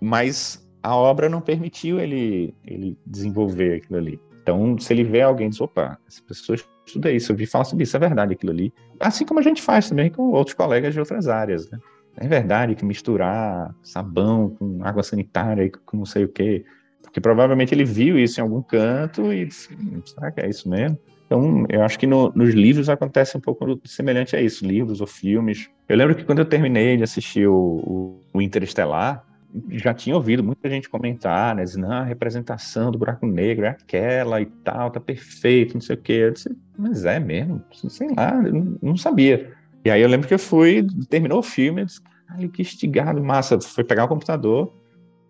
mas a obra não permitiu ele, ele desenvolver aquilo ali. Então, se ele vê alguém diz, opa, essa pessoa estuda isso, eu vi falar sobre isso, é verdade aquilo ali. Assim como a gente faz também com outros colegas de outras áreas, né? É verdade que misturar sabão com água sanitária e com não sei o quê. Porque provavelmente ele viu isso em algum canto e disse, hum, será que é isso mesmo? Então, eu acho que no, nos livros acontece um pouco semelhante a isso, livros ou filmes. Eu lembro que quando eu terminei de assistir o, o, Interestelar, já tinha ouvido muita gente comentar, né, dizendo, ah, a representação do buraco negro é aquela e tal, tá perfeito, não sei o quê. Eu disse, mas é mesmo? Sei lá, eu não sabia. E aí eu lembro que eu fui, terminou o filme, eu disse, caralho, que estigado, massa. Foi pegar o computador,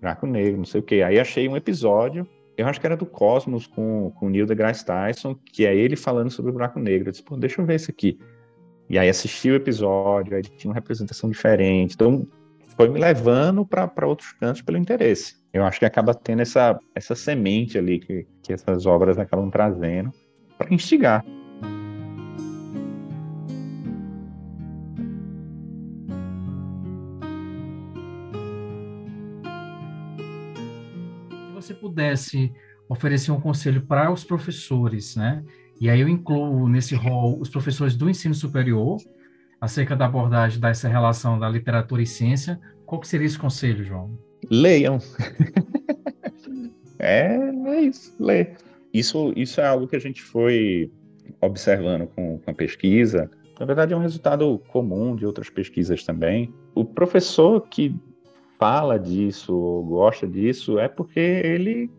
Buraco Negro, não sei o quê. Aí achei um episódio, eu acho que era do Cosmos com, com o Neil deGrasse Tyson, que é ele falando sobre o Buraco Negro. Eu disse, pô, deixa eu ver isso aqui. E aí assisti o episódio, aí tinha uma representação diferente. Então foi me levando para outros cantos pelo interesse. Eu acho que acaba tendo essa, essa semente ali que, que essas obras acabam trazendo para instigar. Pudesse oferecer um conselho para os professores, né? E aí eu incluo nesse rol os professores do ensino superior, acerca da abordagem dessa relação da literatura e ciência, qual que seria esse conselho, João? Leiam. (laughs) é, é isso, lê. Isso, isso é algo que a gente foi observando com, com a pesquisa. Na verdade, é um resultado comum de outras pesquisas também. O professor que fala disso ou gosta disso é porque ele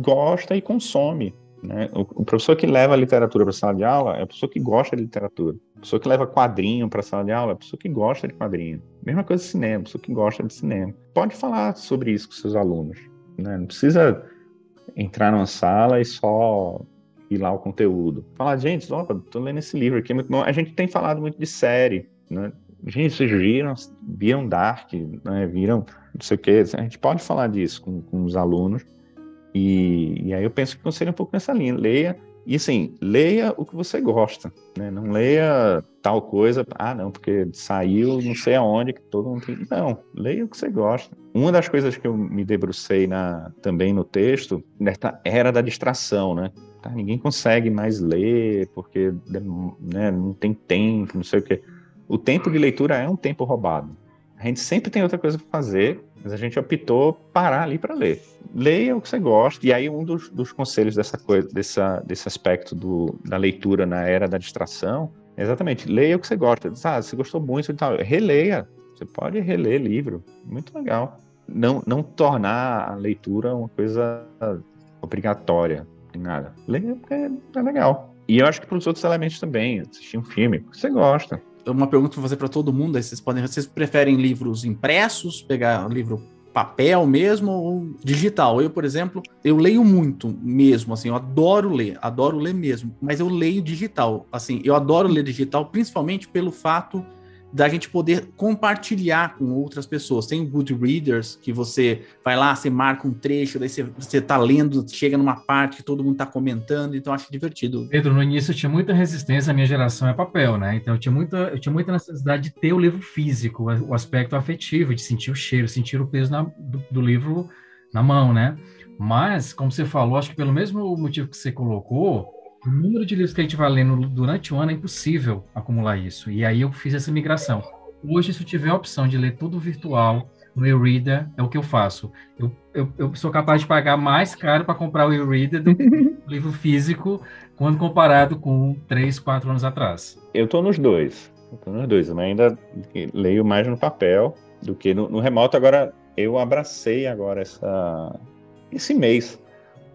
gosta e consome Né? O, o, professor que leva a literatura para a sala de aula é a pessoa que gosta de literatura. A pessoa que leva quadrinho para a sala de aula é a pessoa que gosta de quadrinho. Mesma coisa de cinema, a pessoa que gosta de cinema. Pode falar sobre isso com seus alunos. Né? Não precisa entrar numa sala e só ir lá o conteúdo. Falar, gente, tô lendo esse livro aqui, é. A gente tem falado muito de série, né? Gente, vocês viram, viram Dark, né? Viram não sei o que. A gente pode falar disso com, com os alunos e, e aí eu penso que seria um pouco nessa linha. Leia, e assim, leia o que você gosta, né? Não leia tal coisa, ah, não, porque saiu não sei aonde, que todo mundo tem. Não, leia o que você gosta. Uma das coisas que eu me debrucei na, também no texto era da distração, né? Tá, ninguém consegue mais ler porque né, não tem tempo, não sei o quê. O tempo de leitura é um tempo roubado. A gente sempre tem outra coisa para fazer mas a gente optou parar ali para ler. Leia o que você gosta. E aí um dos, dos conselhos dessa coisa, dessa, desse aspecto do, da leitura na era da distração, é exatamente, leia o que você gosta. Ah, você gostou muito e tal, releia. Você pode reler livro, muito legal. Não, não tornar a leitura uma coisa obrigatória, nada. Leia porque é legal. E eu acho que para os outros elementos também, assistir um filme, você gosta uma pergunta para fazer para todo mundo. Aí vocês podem, vocês preferem livros impressos, pegar livro papel mesmo ou digital? Eu, por exemplo, eu leio muito mesmo, assim, eu adoro ler, adoro ler mesmo, mas eu leio digital. Assim, eu adoro ler digital, principalmente pelo fato da gente poder compartilhar com outras pessoas. Tem good readers que você vai lá, você marca um trecho, daí você, você tá lendo, chega numa parte que todo mundo tá comentando, então acho divertido. Pedro, no início eu tinha muita resistência, a minha geração é papel, né? Então eu tinha muita, eu tinha muita necessidade de ter o livro físico, o aspecto afetivo, de sentir o cheiro, sentir o peso na, do, do livro na mão, né? Mas, como você falou, acho que pelo mesmo motivo que você colocou, o número de livros que a gente vai lendo durante o ano é impossível acumular isso. E aí eu fiz essa migração. Hoje, se eu tiver a opção de ler tudo virtual, no e-reader, é o que eu faço. Eu, eu, eu sou capaz de pagar mais caro para comprar o e-reader do que (laughs) o livro físico, quando comparado com três, quatro anos atrás. Eu estou nos dois. Estou nos dois. Eu ainda leio mais no papel do que no, no remoto. Agora, eu abracei agora essa, esse mês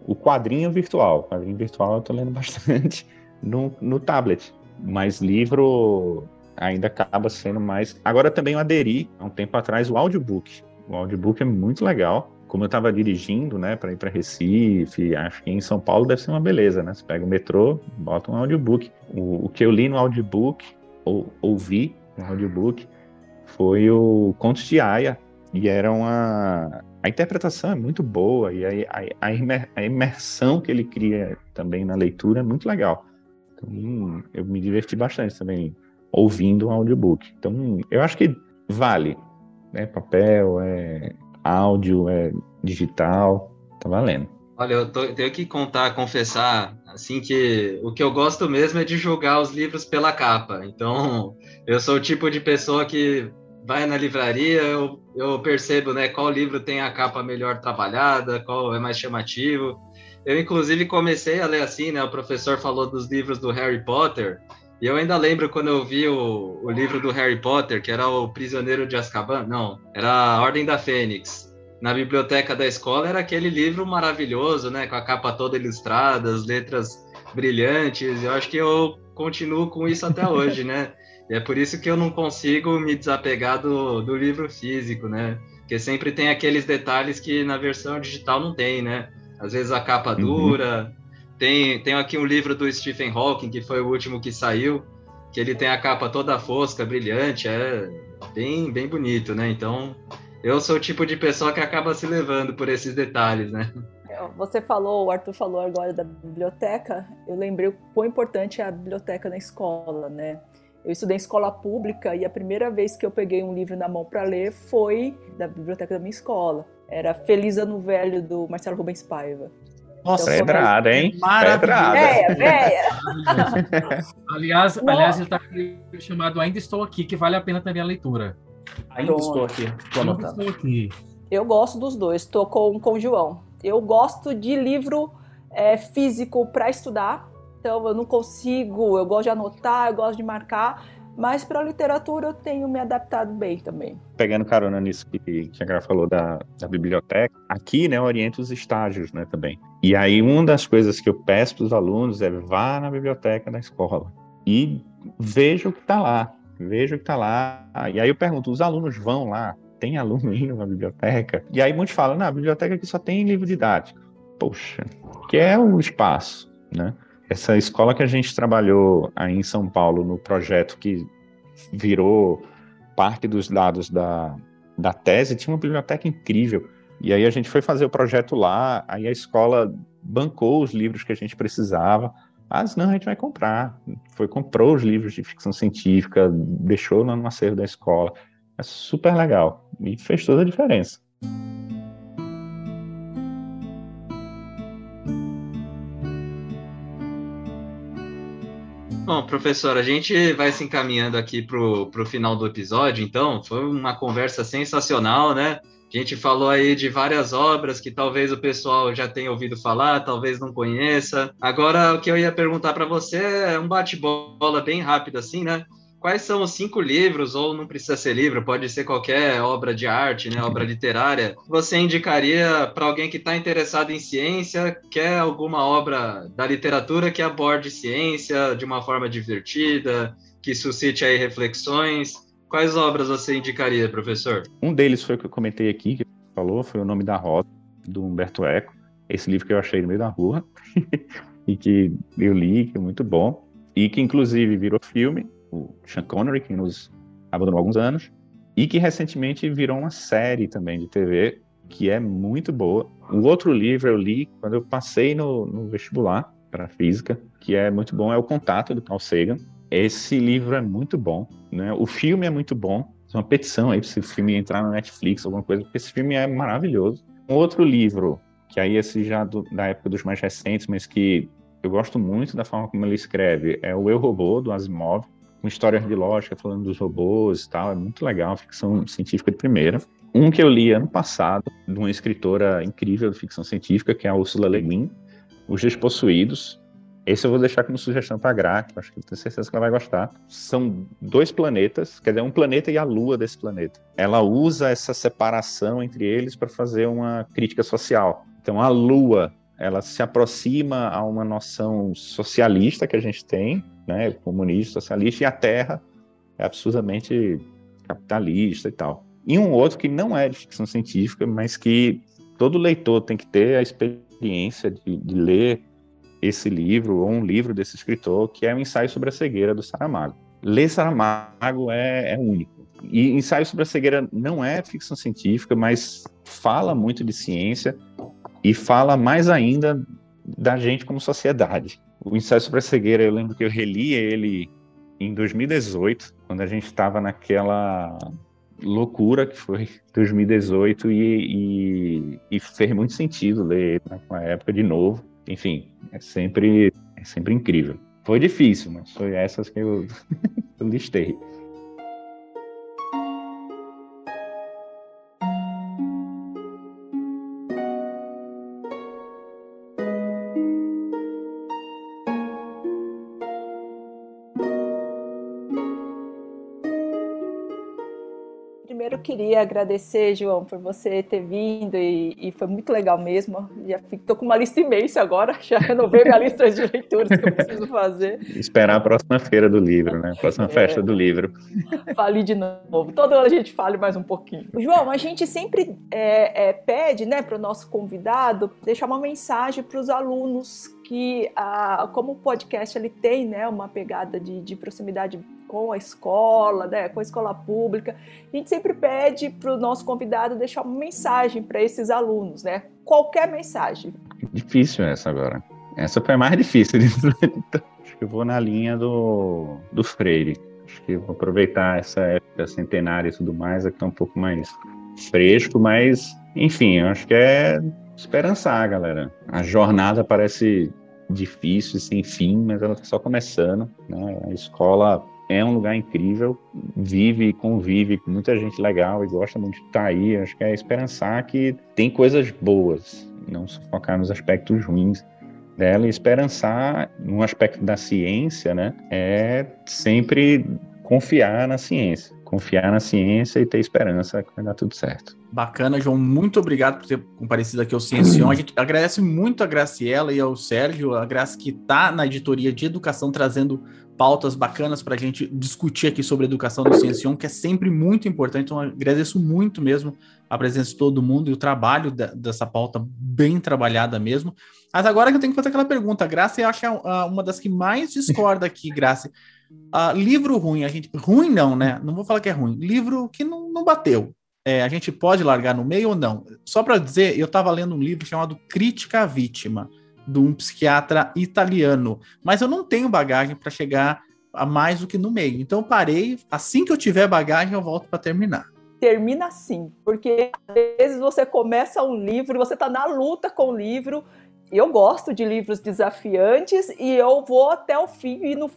o quadrinho virtual. O quadrinho virtual eu estou lendo bastante (laughs) no, no tablet, mas livro ainda acaba sendo mais. Agora também eu aderi, há um tempo atrás, o audiobook. O audiobook é muito legal. Como eu estava dirigindo, né, para ir para Recife, acho que em São Paulo deve ser uma beleza, né? Você pega o metrô, bota um audiobook. O, o que eu li no audiobook, ou ouvi no audiobook, foi o Contos de Aya, e era uma a interpretação é muito boa e a, a, a, imersão que ele cria também na leitura é muito legal. Então, eu me diverti bastante também ouvindo um audiobook. Então, eu acho que vale. É papel, é áudio, é digital, tá valendo. Olha, eu tô, tenho que contar, confessar, assim, que o que eu gosto mesmo é de julgar os livros pela capa. Então, eu sou o tipo de pessoa que vai na livraria, eu, eu percebo né, qual livro tem a capa melhor trabalhada, qual é mais chamativo. Eu, inclusive, comecei a ler assim, né? O professor falou dos livros do Harry Potter, e eu ainda lembro quando eu vi o, o livro do Harry Potter, que era o Prisioneiro de Azkaban, não, era a Ordem da Fênix. Na biblioteca da escola era aquele livro maravilhoso, né? Com a capa toda ilustrada, as letras brilhantes. Eu acho que eu continuo com isso até hoje, né? (laughs) E é por isso que eu não consigo me desapegar do, do livro físico, né? Porque sempre tem aqueles detalhes que na versão digital não tem, né? Às vezes a capa uhum. dura. Tem, tem aqui um livro do Stephen Hawking, que foi o último que saiu, que ele tem a capa toda fosca, brilhante, é bem, bem bonito, né? Então, eu sou o tipo de pessoa que acaba se levando por esses detalhes, né? Você falou, o Arthur falou agora da biblioteca, eu lembrei o quão importante é a biblioteca na escola, né? Eu estudei em escola pública e a primeira vez que eu peguei um livro na mão para ler foi da biblioteca da minha escola. Era Feliz Ano Velho, do Marcelo Rubens Paiva. Nossa, então, pedrada, hein? Maravilhosa. É, véia. (laughs) aliás, aliás, ele está chamado Ainda Estou Aqui, que vale a pena também a leitura. Ainda Pronto. estou aqui. Ainda estou aqui. Eu gosto dos dois, estou com, com o João. Eu gosto de livro é, físico para estudar, então eu não consigo, eu gosto de anotar, eu gosto de marcar, Mas para a literatura eu tenho me adaptado bem também. Pegando carona nisso que, que a Gra falou da, da biblioteca, aqui, né, oriento os estágios, né, também. E aí, uma das coisas que eu peço para os alunos é vá na biblioteca da escola e veja o que está lá. Veja o que está lá. E aí eu pergunto, os alunos vão lá? Tem aluno indo na biblioteca? E aí muitos falam, na biblioteca aqui só tem livro didático. Poxa, que é o espaço, né? Essa escola que a gente trabalhou aí em São Paulo no projeto que virou parte dos dados da, da tese, tinha uma biblioteca incrível. E aí a gente foi fazer o projeto lá, aí a escola bancou os livros que a gente precisava. Ah, não, a gente vai comprar. Foi, comprou os livros de ficção científica, deixou no acervo da escola. É super legal. E fez toda a diferença. Bom, professor, a gente vai se encaminhando aqui para o final do episódio, então. Foi uma conversa sensacional, né? A gente falou aí de várias obras que talvez o pessoal já tenha ouvido falar, talvez não conheça. Agora, o que eu ia perguntar para você é um bate-bola bem rápido, assim, né? Quais são os cinco livros, ou não precisa ser livro, pode ser qualquer obra de arte, né, obra literária, você indicaria para alguém que está interessado em ciência, quer alguma obra da literatura que aborde ciência de uma forma divertida, que suscite aí reflexões? Quais obras você indicaria, professor? Um deles foi o que eu comentei aqui, que falou, foi o Nome da Rosa, do Humberto Eco. Esse livro que eu achei no meio da rua (laughs) e que eu li, que é muito bom. E que, inclusive, virou filme o Sean Connery, que nos abandonou há alguns anos, e que recentemente virou uma série também de TV, que é muito boa. O outro livro eu li quando eu passei no, no vestibular para física, que é muito bom, é O Contato, do Carl Sagan. Esse livro é muito bom, né? O filme é muito bom. É uma petição aí para esse filme entrar na Netflix, alguma coisa, porque esse filme é maravilhoso. Um outro livro, que aí esse já do, da época dos mais recentes, mas que eu gosto muito da forma como ele escreve, é o Eu Robô, do Asimov com histórias de lógica, falando dos robôs e tal. É muito legal, ficção científica de primeira. Um que eu li ano passado, de uma escritora incrível de ficção científica, que é a Ursula Le Guin, Os Despossuídos. Esse eu vou deixar como sugestão para a Gra, que eu acho que tenho certeza que ela vai gostar. São dois planetas, quer dizer, um planeta e a lua desse planeta. Ela usa essa separação entre eles para fazer uma crítica social. Então, a lua, ela se aproxima a uma noção socialista que a gente tem, né, comunista, socialista, e a Terra é absurdamente capitalista e tal. E um outro que não é de ficção científica, mas que todo leitor tem que ter a experiência de, de ler esse livro, ou um livro desse escritor, que é o Ensaio sobre a Cegueira, do Saramago. Ler Saramago é, é único. E Ensaio sobre a Cegueira não é ficção científica, mas fala muito de ciência e fala mais ainda da gente como sociedade. O Ensaio sobre a Cegueira, eu lembro que eu reli ele em 2018, quando a gente estava naquela loucura que foi 2018 e, e, e fez muito sentido ler né, com a época de novo. Enfim, é sempre, é sempre incrível. Foi difícil, mas foi essas que eu, (laughs) eu listei. Queria agradecer, João, por você ter vindo e, e foi muito legal mesmo. Já estou com uma lista imensa agora, (laughs) já renovei minha lista de leituras que eu preciso fazer. Esperar a próxima feira do livro, né? A próxima é. festa do livro. Fale de novo. Toda hora a gente fale mais um pouquinho. João, a gente sempre é, é, pede, né, para o nosso convidado deixar uma mensagem para os alunos que, a, como o podcast ele tem, né, uma pegada de, de proximidade com a escola, né, com a escola pública, a gente sempre pede para o nosso convidado deixar uma mensagem para esses alunos, né? Qualquer mensagem. Difícil essa agora. Essa foi a mais difícil. Acho que eu vou na linha do, do Freire. Acho que vou aproveitar essa época centenária e tudo mais, aqui tá um pouco mais fresco, mas, enfim, eu acho que é esperançar, galera. A jornada parece difícil, sem fim, mas ela está só começando. Né? A escola é um lugar incrível, vive e convive com muita gente legal e gosta muito de estar aí. Acho que é esperançar que tem coisas boas, não só focar nos aspectos ruins dela e esperançar no aspecto da ciência, né? É sempre confiar na ciência. Confiar na ciência e ter esperança que vai dar tudo certo. Bacana, João. Muito obrigado por ter comparecido aqui ao Ciencion. A gente agradece muito a Graciela e ao Sérgio, a Graça que está na editoria de educação, trazendo pautas bacanas para a gente discutir aqui sobre educação do Ciencion, que é sempre muito importante. Então, agradeço muito mesmo a presença de todo mundo e o trabalho de, dessa pauta bem trabalhada mesmo. Mas agora que eu tenho que fazer aquela pergunta, a Graça, eu acho que é uma das que mais discorda aqui, Graça. Uh, livro ruim, a gente. Ruim não, né? Não vou falar que é ruim. Livro que não, não bateu. É, a gente pode largar no meio ou não? Só para dizer, eu estava lendo um livro chamado Crítica à Vítima, de um psiquiatra italiano, mas eu não tenho bagagem para chegar a mais do que no meio. Então eu parei, assim que eu tiver bagagem, eu volto para terminar. Termina assim, porque às vezes você começa um livro você está na luta com o livro eu gosto de livros desafiantes e eu vou até o fim e no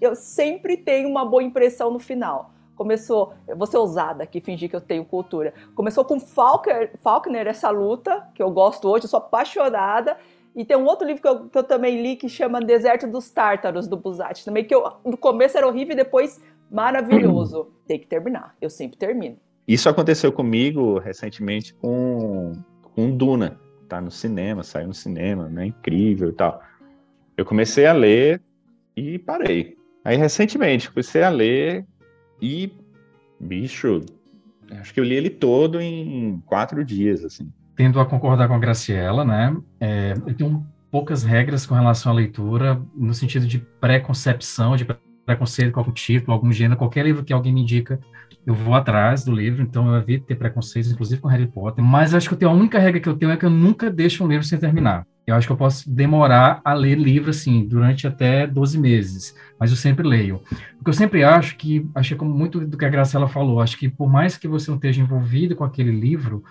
eu sempre tenho uma boa impressão no final. Começou, vou ser ousada aqui, fingir que eu tenho cultura. Começou com Faulkner, Faulkner essa luta, que eu gosto hoje, eu sou apaixonada. E tem um outro livro que eu, que eu também li que chama Deserto dos Tártaros, do Busatti, também, que eu, no começo era horrível e depois maravilhoso. (clears throat) Tem que terminar, eu sempre termino. Isso aconteceu comigo recentemente com, com Duna tá no cinema, saiu no cinema, né? Incrível e tal. Eu comecei a ler e parei. Aí recentemente comecei a ler e bicho, acho que eu li ele todo em quatro dias, assim. Tendo a concordar com a Graciela, né? É, eu tenho poucas regras com relação à leitura, no sentido de preconcepção, de preconceito com algum título, algum gênero, qualquer livro que alguém me indica, eu vou atrás do livro, então eu evito ter preconceitos, inclusive com Harry Potter. Mas acho que eu tenho a única regra que eu tenho é que eu nunca deixo um livro sem terminar. Eu acho que eu posso demorar a ler livro assim durante até 12 meses, mas eu sempre leio. Porque eu sempre acho que, que é como muito do que a Graciela falou, acho que por mais que você não esteja envolvido com aquele livro,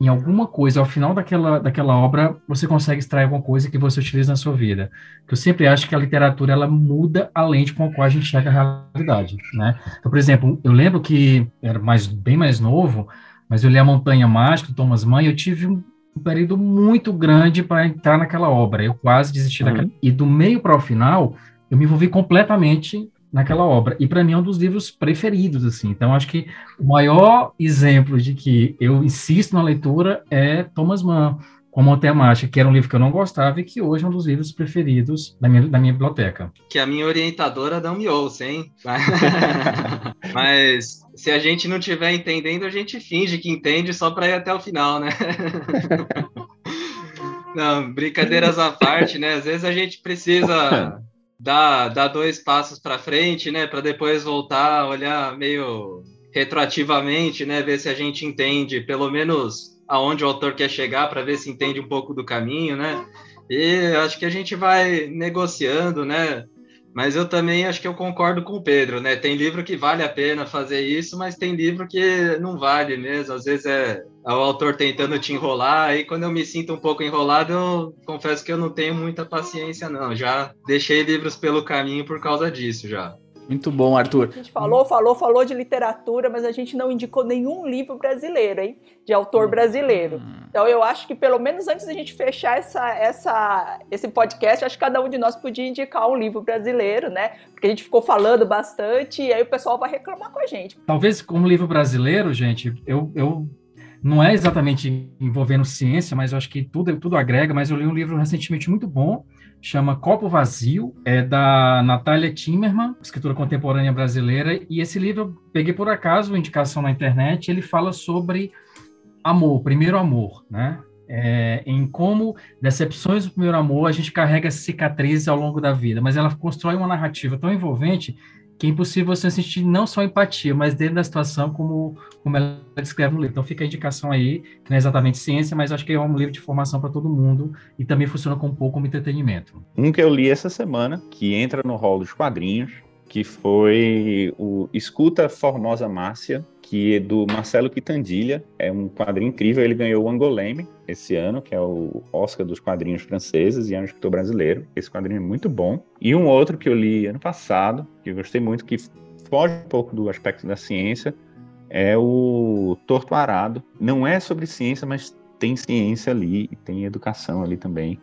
em alguma coisa, ao final daquela, daquela obra, você consegue extrair alguma coisa que você utiliza na sua vida. Que eu sempre acho que a literatura, ela muda a lente com a qual a gente enxerga a realidade, né? Então, por exemplo, eu lembro que era mais, bem mais novo, mas eu li A Montanha Mágica, do Thomas Mann, e eu tive um, um período muito grande para entrar naquela obra. Eu quase desisti uhum. daquela. E do meio para o final, eu me envolvi completamente naquela obra. E para mim é um dos livros preferidos, assim. Então acho que o maior exemplo de que eu insisto na leitura é Thomas Mann, com Montanha Mágica, que era um livro que eu não gostava e que hoje é um dos livros preferidos da minha, da minha biblioteca. Que a minha orientadora não me ouça, hein? (laughs) Mas se a gente não estiver entendendo, a gente finge que entende só para ir até o final, né? (laughs) não, brincadeiras à parte, né? Às vezes a gente precisa (laughs) dar, dar dois passos para frente, né, para depois voltar, olhar meio retroativamente, né, ver se a gente entende pelo menos aonde o autor quer chegar, para ver se entende um pouco do caminho, né? E acho que a gente vai negociando, né? Mas eu também acho que eu concordo com o Pedro, né? Tem livro que vale a pena fazer isso, mas tem livro que não vale mesmo. Às vezes é, é o autor tentando te enrolar, e quando eu me sinto um pouco enrolado, eu confesso que eu não tenho muita paciência, não. Já deixei livros pelo caminho por causa disso, já. Muito bom, Arthur. A gente falou, falou, falou de literatura, mas a gente não indicou nenhum livro brasileiro, hein? De autor hum. brasileiro. Então eu acho que pelo menos antes da gente fechar essa, essa, esse podcast, acho que cada um de nós podia indicar um livro brasileiro, né? Porque a gente ficou falando bastante e aí o pessoal vai reclamar com a gente. Talvez como livro brasileiro, gente, eu, eu não é exatamente envolvendo ciência, mas eu acho que tudo, tudo agrega. Mas eu li um livro recentemente muito bom chama Copo Vazio, é da Natália Timmerman, escritora contemporânea brasileira, e esse livro peguei por acaso, indicação na internet, ele fala sobre amor, primeiro amor, né? É, em como decepções do primeiro amor a gente carrega cicatrizes ao longo da vida, mas ela constrói uma narrativa tão envolvente que é impossível você sentir não só empatia, mas dentro da situação como, como ela descreve no livro. Então fica a indicação aí, que não é exatamente ciência, mas acho que é um livro de formação para todo mundo e também funciona com um pouco como entretenimento. Um que eu li essa semana, que entra no rol dos quadrinhos, que foi o Escuta Formosa Márcia, que é do Marcelo Quitandilha. É um quadrinho incrível. Ele ganhou o Angoleme esse ano, que é o Oscar dos quadrinhos franceses, e é um escritor brasileiro. Esse quadrinho é muito bom. E um outro que eu li ano passado, que eu gostei muito, que foge um pouco do aspecto da ciência, é o Torto Arado. Não é sobre ciência, mas tem ciência ali e tem educação ali também.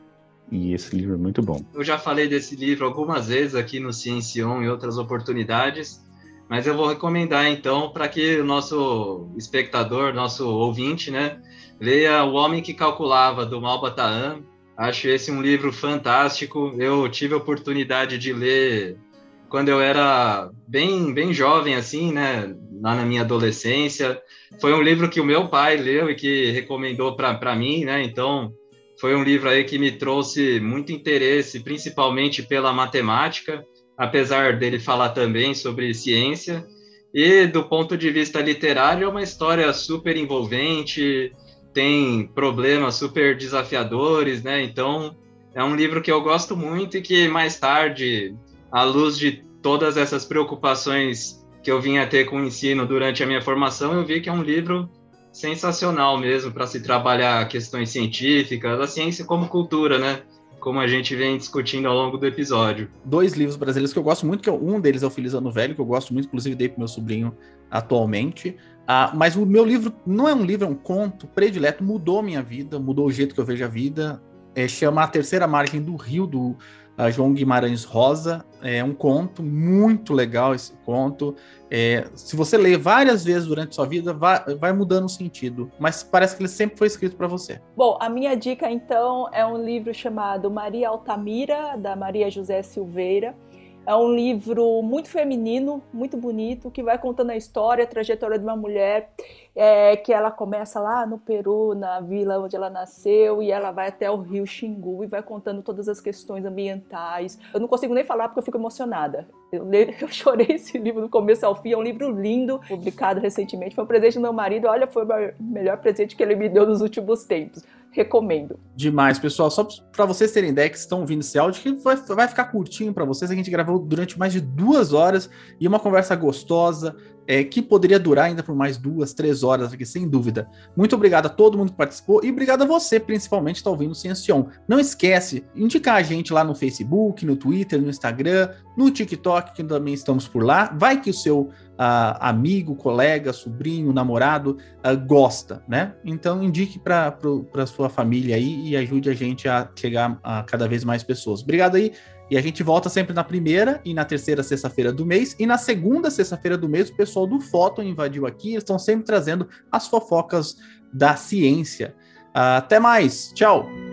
E esse livro é muito bom. Eu já falei desse livro algumas vezes aqui no Ciencion em outras oportunidades. Mas eu vou recomendar então para que o nosso espectador, nosso ouvinte, né, leia O Homem que Calculava do Malbataan. Acho esse um livro fantástico. Eu tive a oportunidade de ler quando eu era bem bem jovem assim, né, lá na minha adolescência. Foi um livro que o meu pai leu e que recomendou para mim, né? Então, foi um livro aí que me trouxe muito interesse, principalmente pela matemática apesar dele falar também sobre ciência. E do ponto de vista literário, é uma história super envolvente, tem problemas super desafiadores, né? Então, é um livro que eu gosto muito e que mais tarde, à luz de todas essas preocupações que eu vinha ter com o ensino durante a minha formação, eu vi que é um livro sensacional mesmo para se trabalhar questões científicas, a ciência como cultura, né? Como a gente vem discutindo ao longo do episódio. Dois livros brasileiros que eu gosto muito, que um deles é o Feliz Ano Velho, que eu gosto muito, inclusive dei pro meu sobrinho atualmente. Ah, mas o meu livro não é um livro, é um conto predileto, mudou minha vida, mudou o jeito que eu vejo a vida. É, chama A Terceira Margem do Rio, do uh, João Guimarães Rosa. É um conto muito legal esse conto. É, se você ler várias vezes durante sua vida, vai, vai mudando o sentido, mas parece que ele sempre foi escrito para você. Bom, a minha dica então é um livro chamado Maria Altamira, da Maria José Silveira. É um livro muito feminino, muito bonito, que vai contando a história, a trajetória de uma mulher é, que ela começa lá no Peru, na vila onde ela nasceu, e ela vai até o rio Xingu e vai contando todas as questões ambientais. Eu não consigo nem falar porque eu fico emocionada. Eu, (laughs) eu chorei esse livro do começo ao fim, é um livro lindo, publicado recentemente. Foi um presente do meu marido, olha, foi o melhor presente que ele me deu nos últimos tempos recomendo. Demais, pessoal. Só para vocês terem ideia que estão ouvindo esse áudio, que vai, vai ficar curtinho para vocês. A gente gravou durante mais de duas horas e uma conversa gostosa, é, que poderia durar ainda por mais duas, três horas aqui, sem dúvida. Muito obrigado a todo mundo que participou e obrigado a você, principalmente, que está ouvindo o Ciencion. Não esquece, indicar a gente lá no Facebook, no Twitter, no Instagram, no TikTok, que também estamos por lá. Vai que o seu uh, amigo, colega, sobrinho, namorado uh, gosta, né? Então indique para sua família aí e ajude a gente a chegar a cada vez mais pessoas. Obrigado aí. E a gente volta sempre na primeira e na terceira sexta-feira do mês. E na segunda sexta-feira do mês, o pessoal do Foto invadiu aqui. Eles estão sempre trazendo as fofocas da ciência. Até mais. Tchau.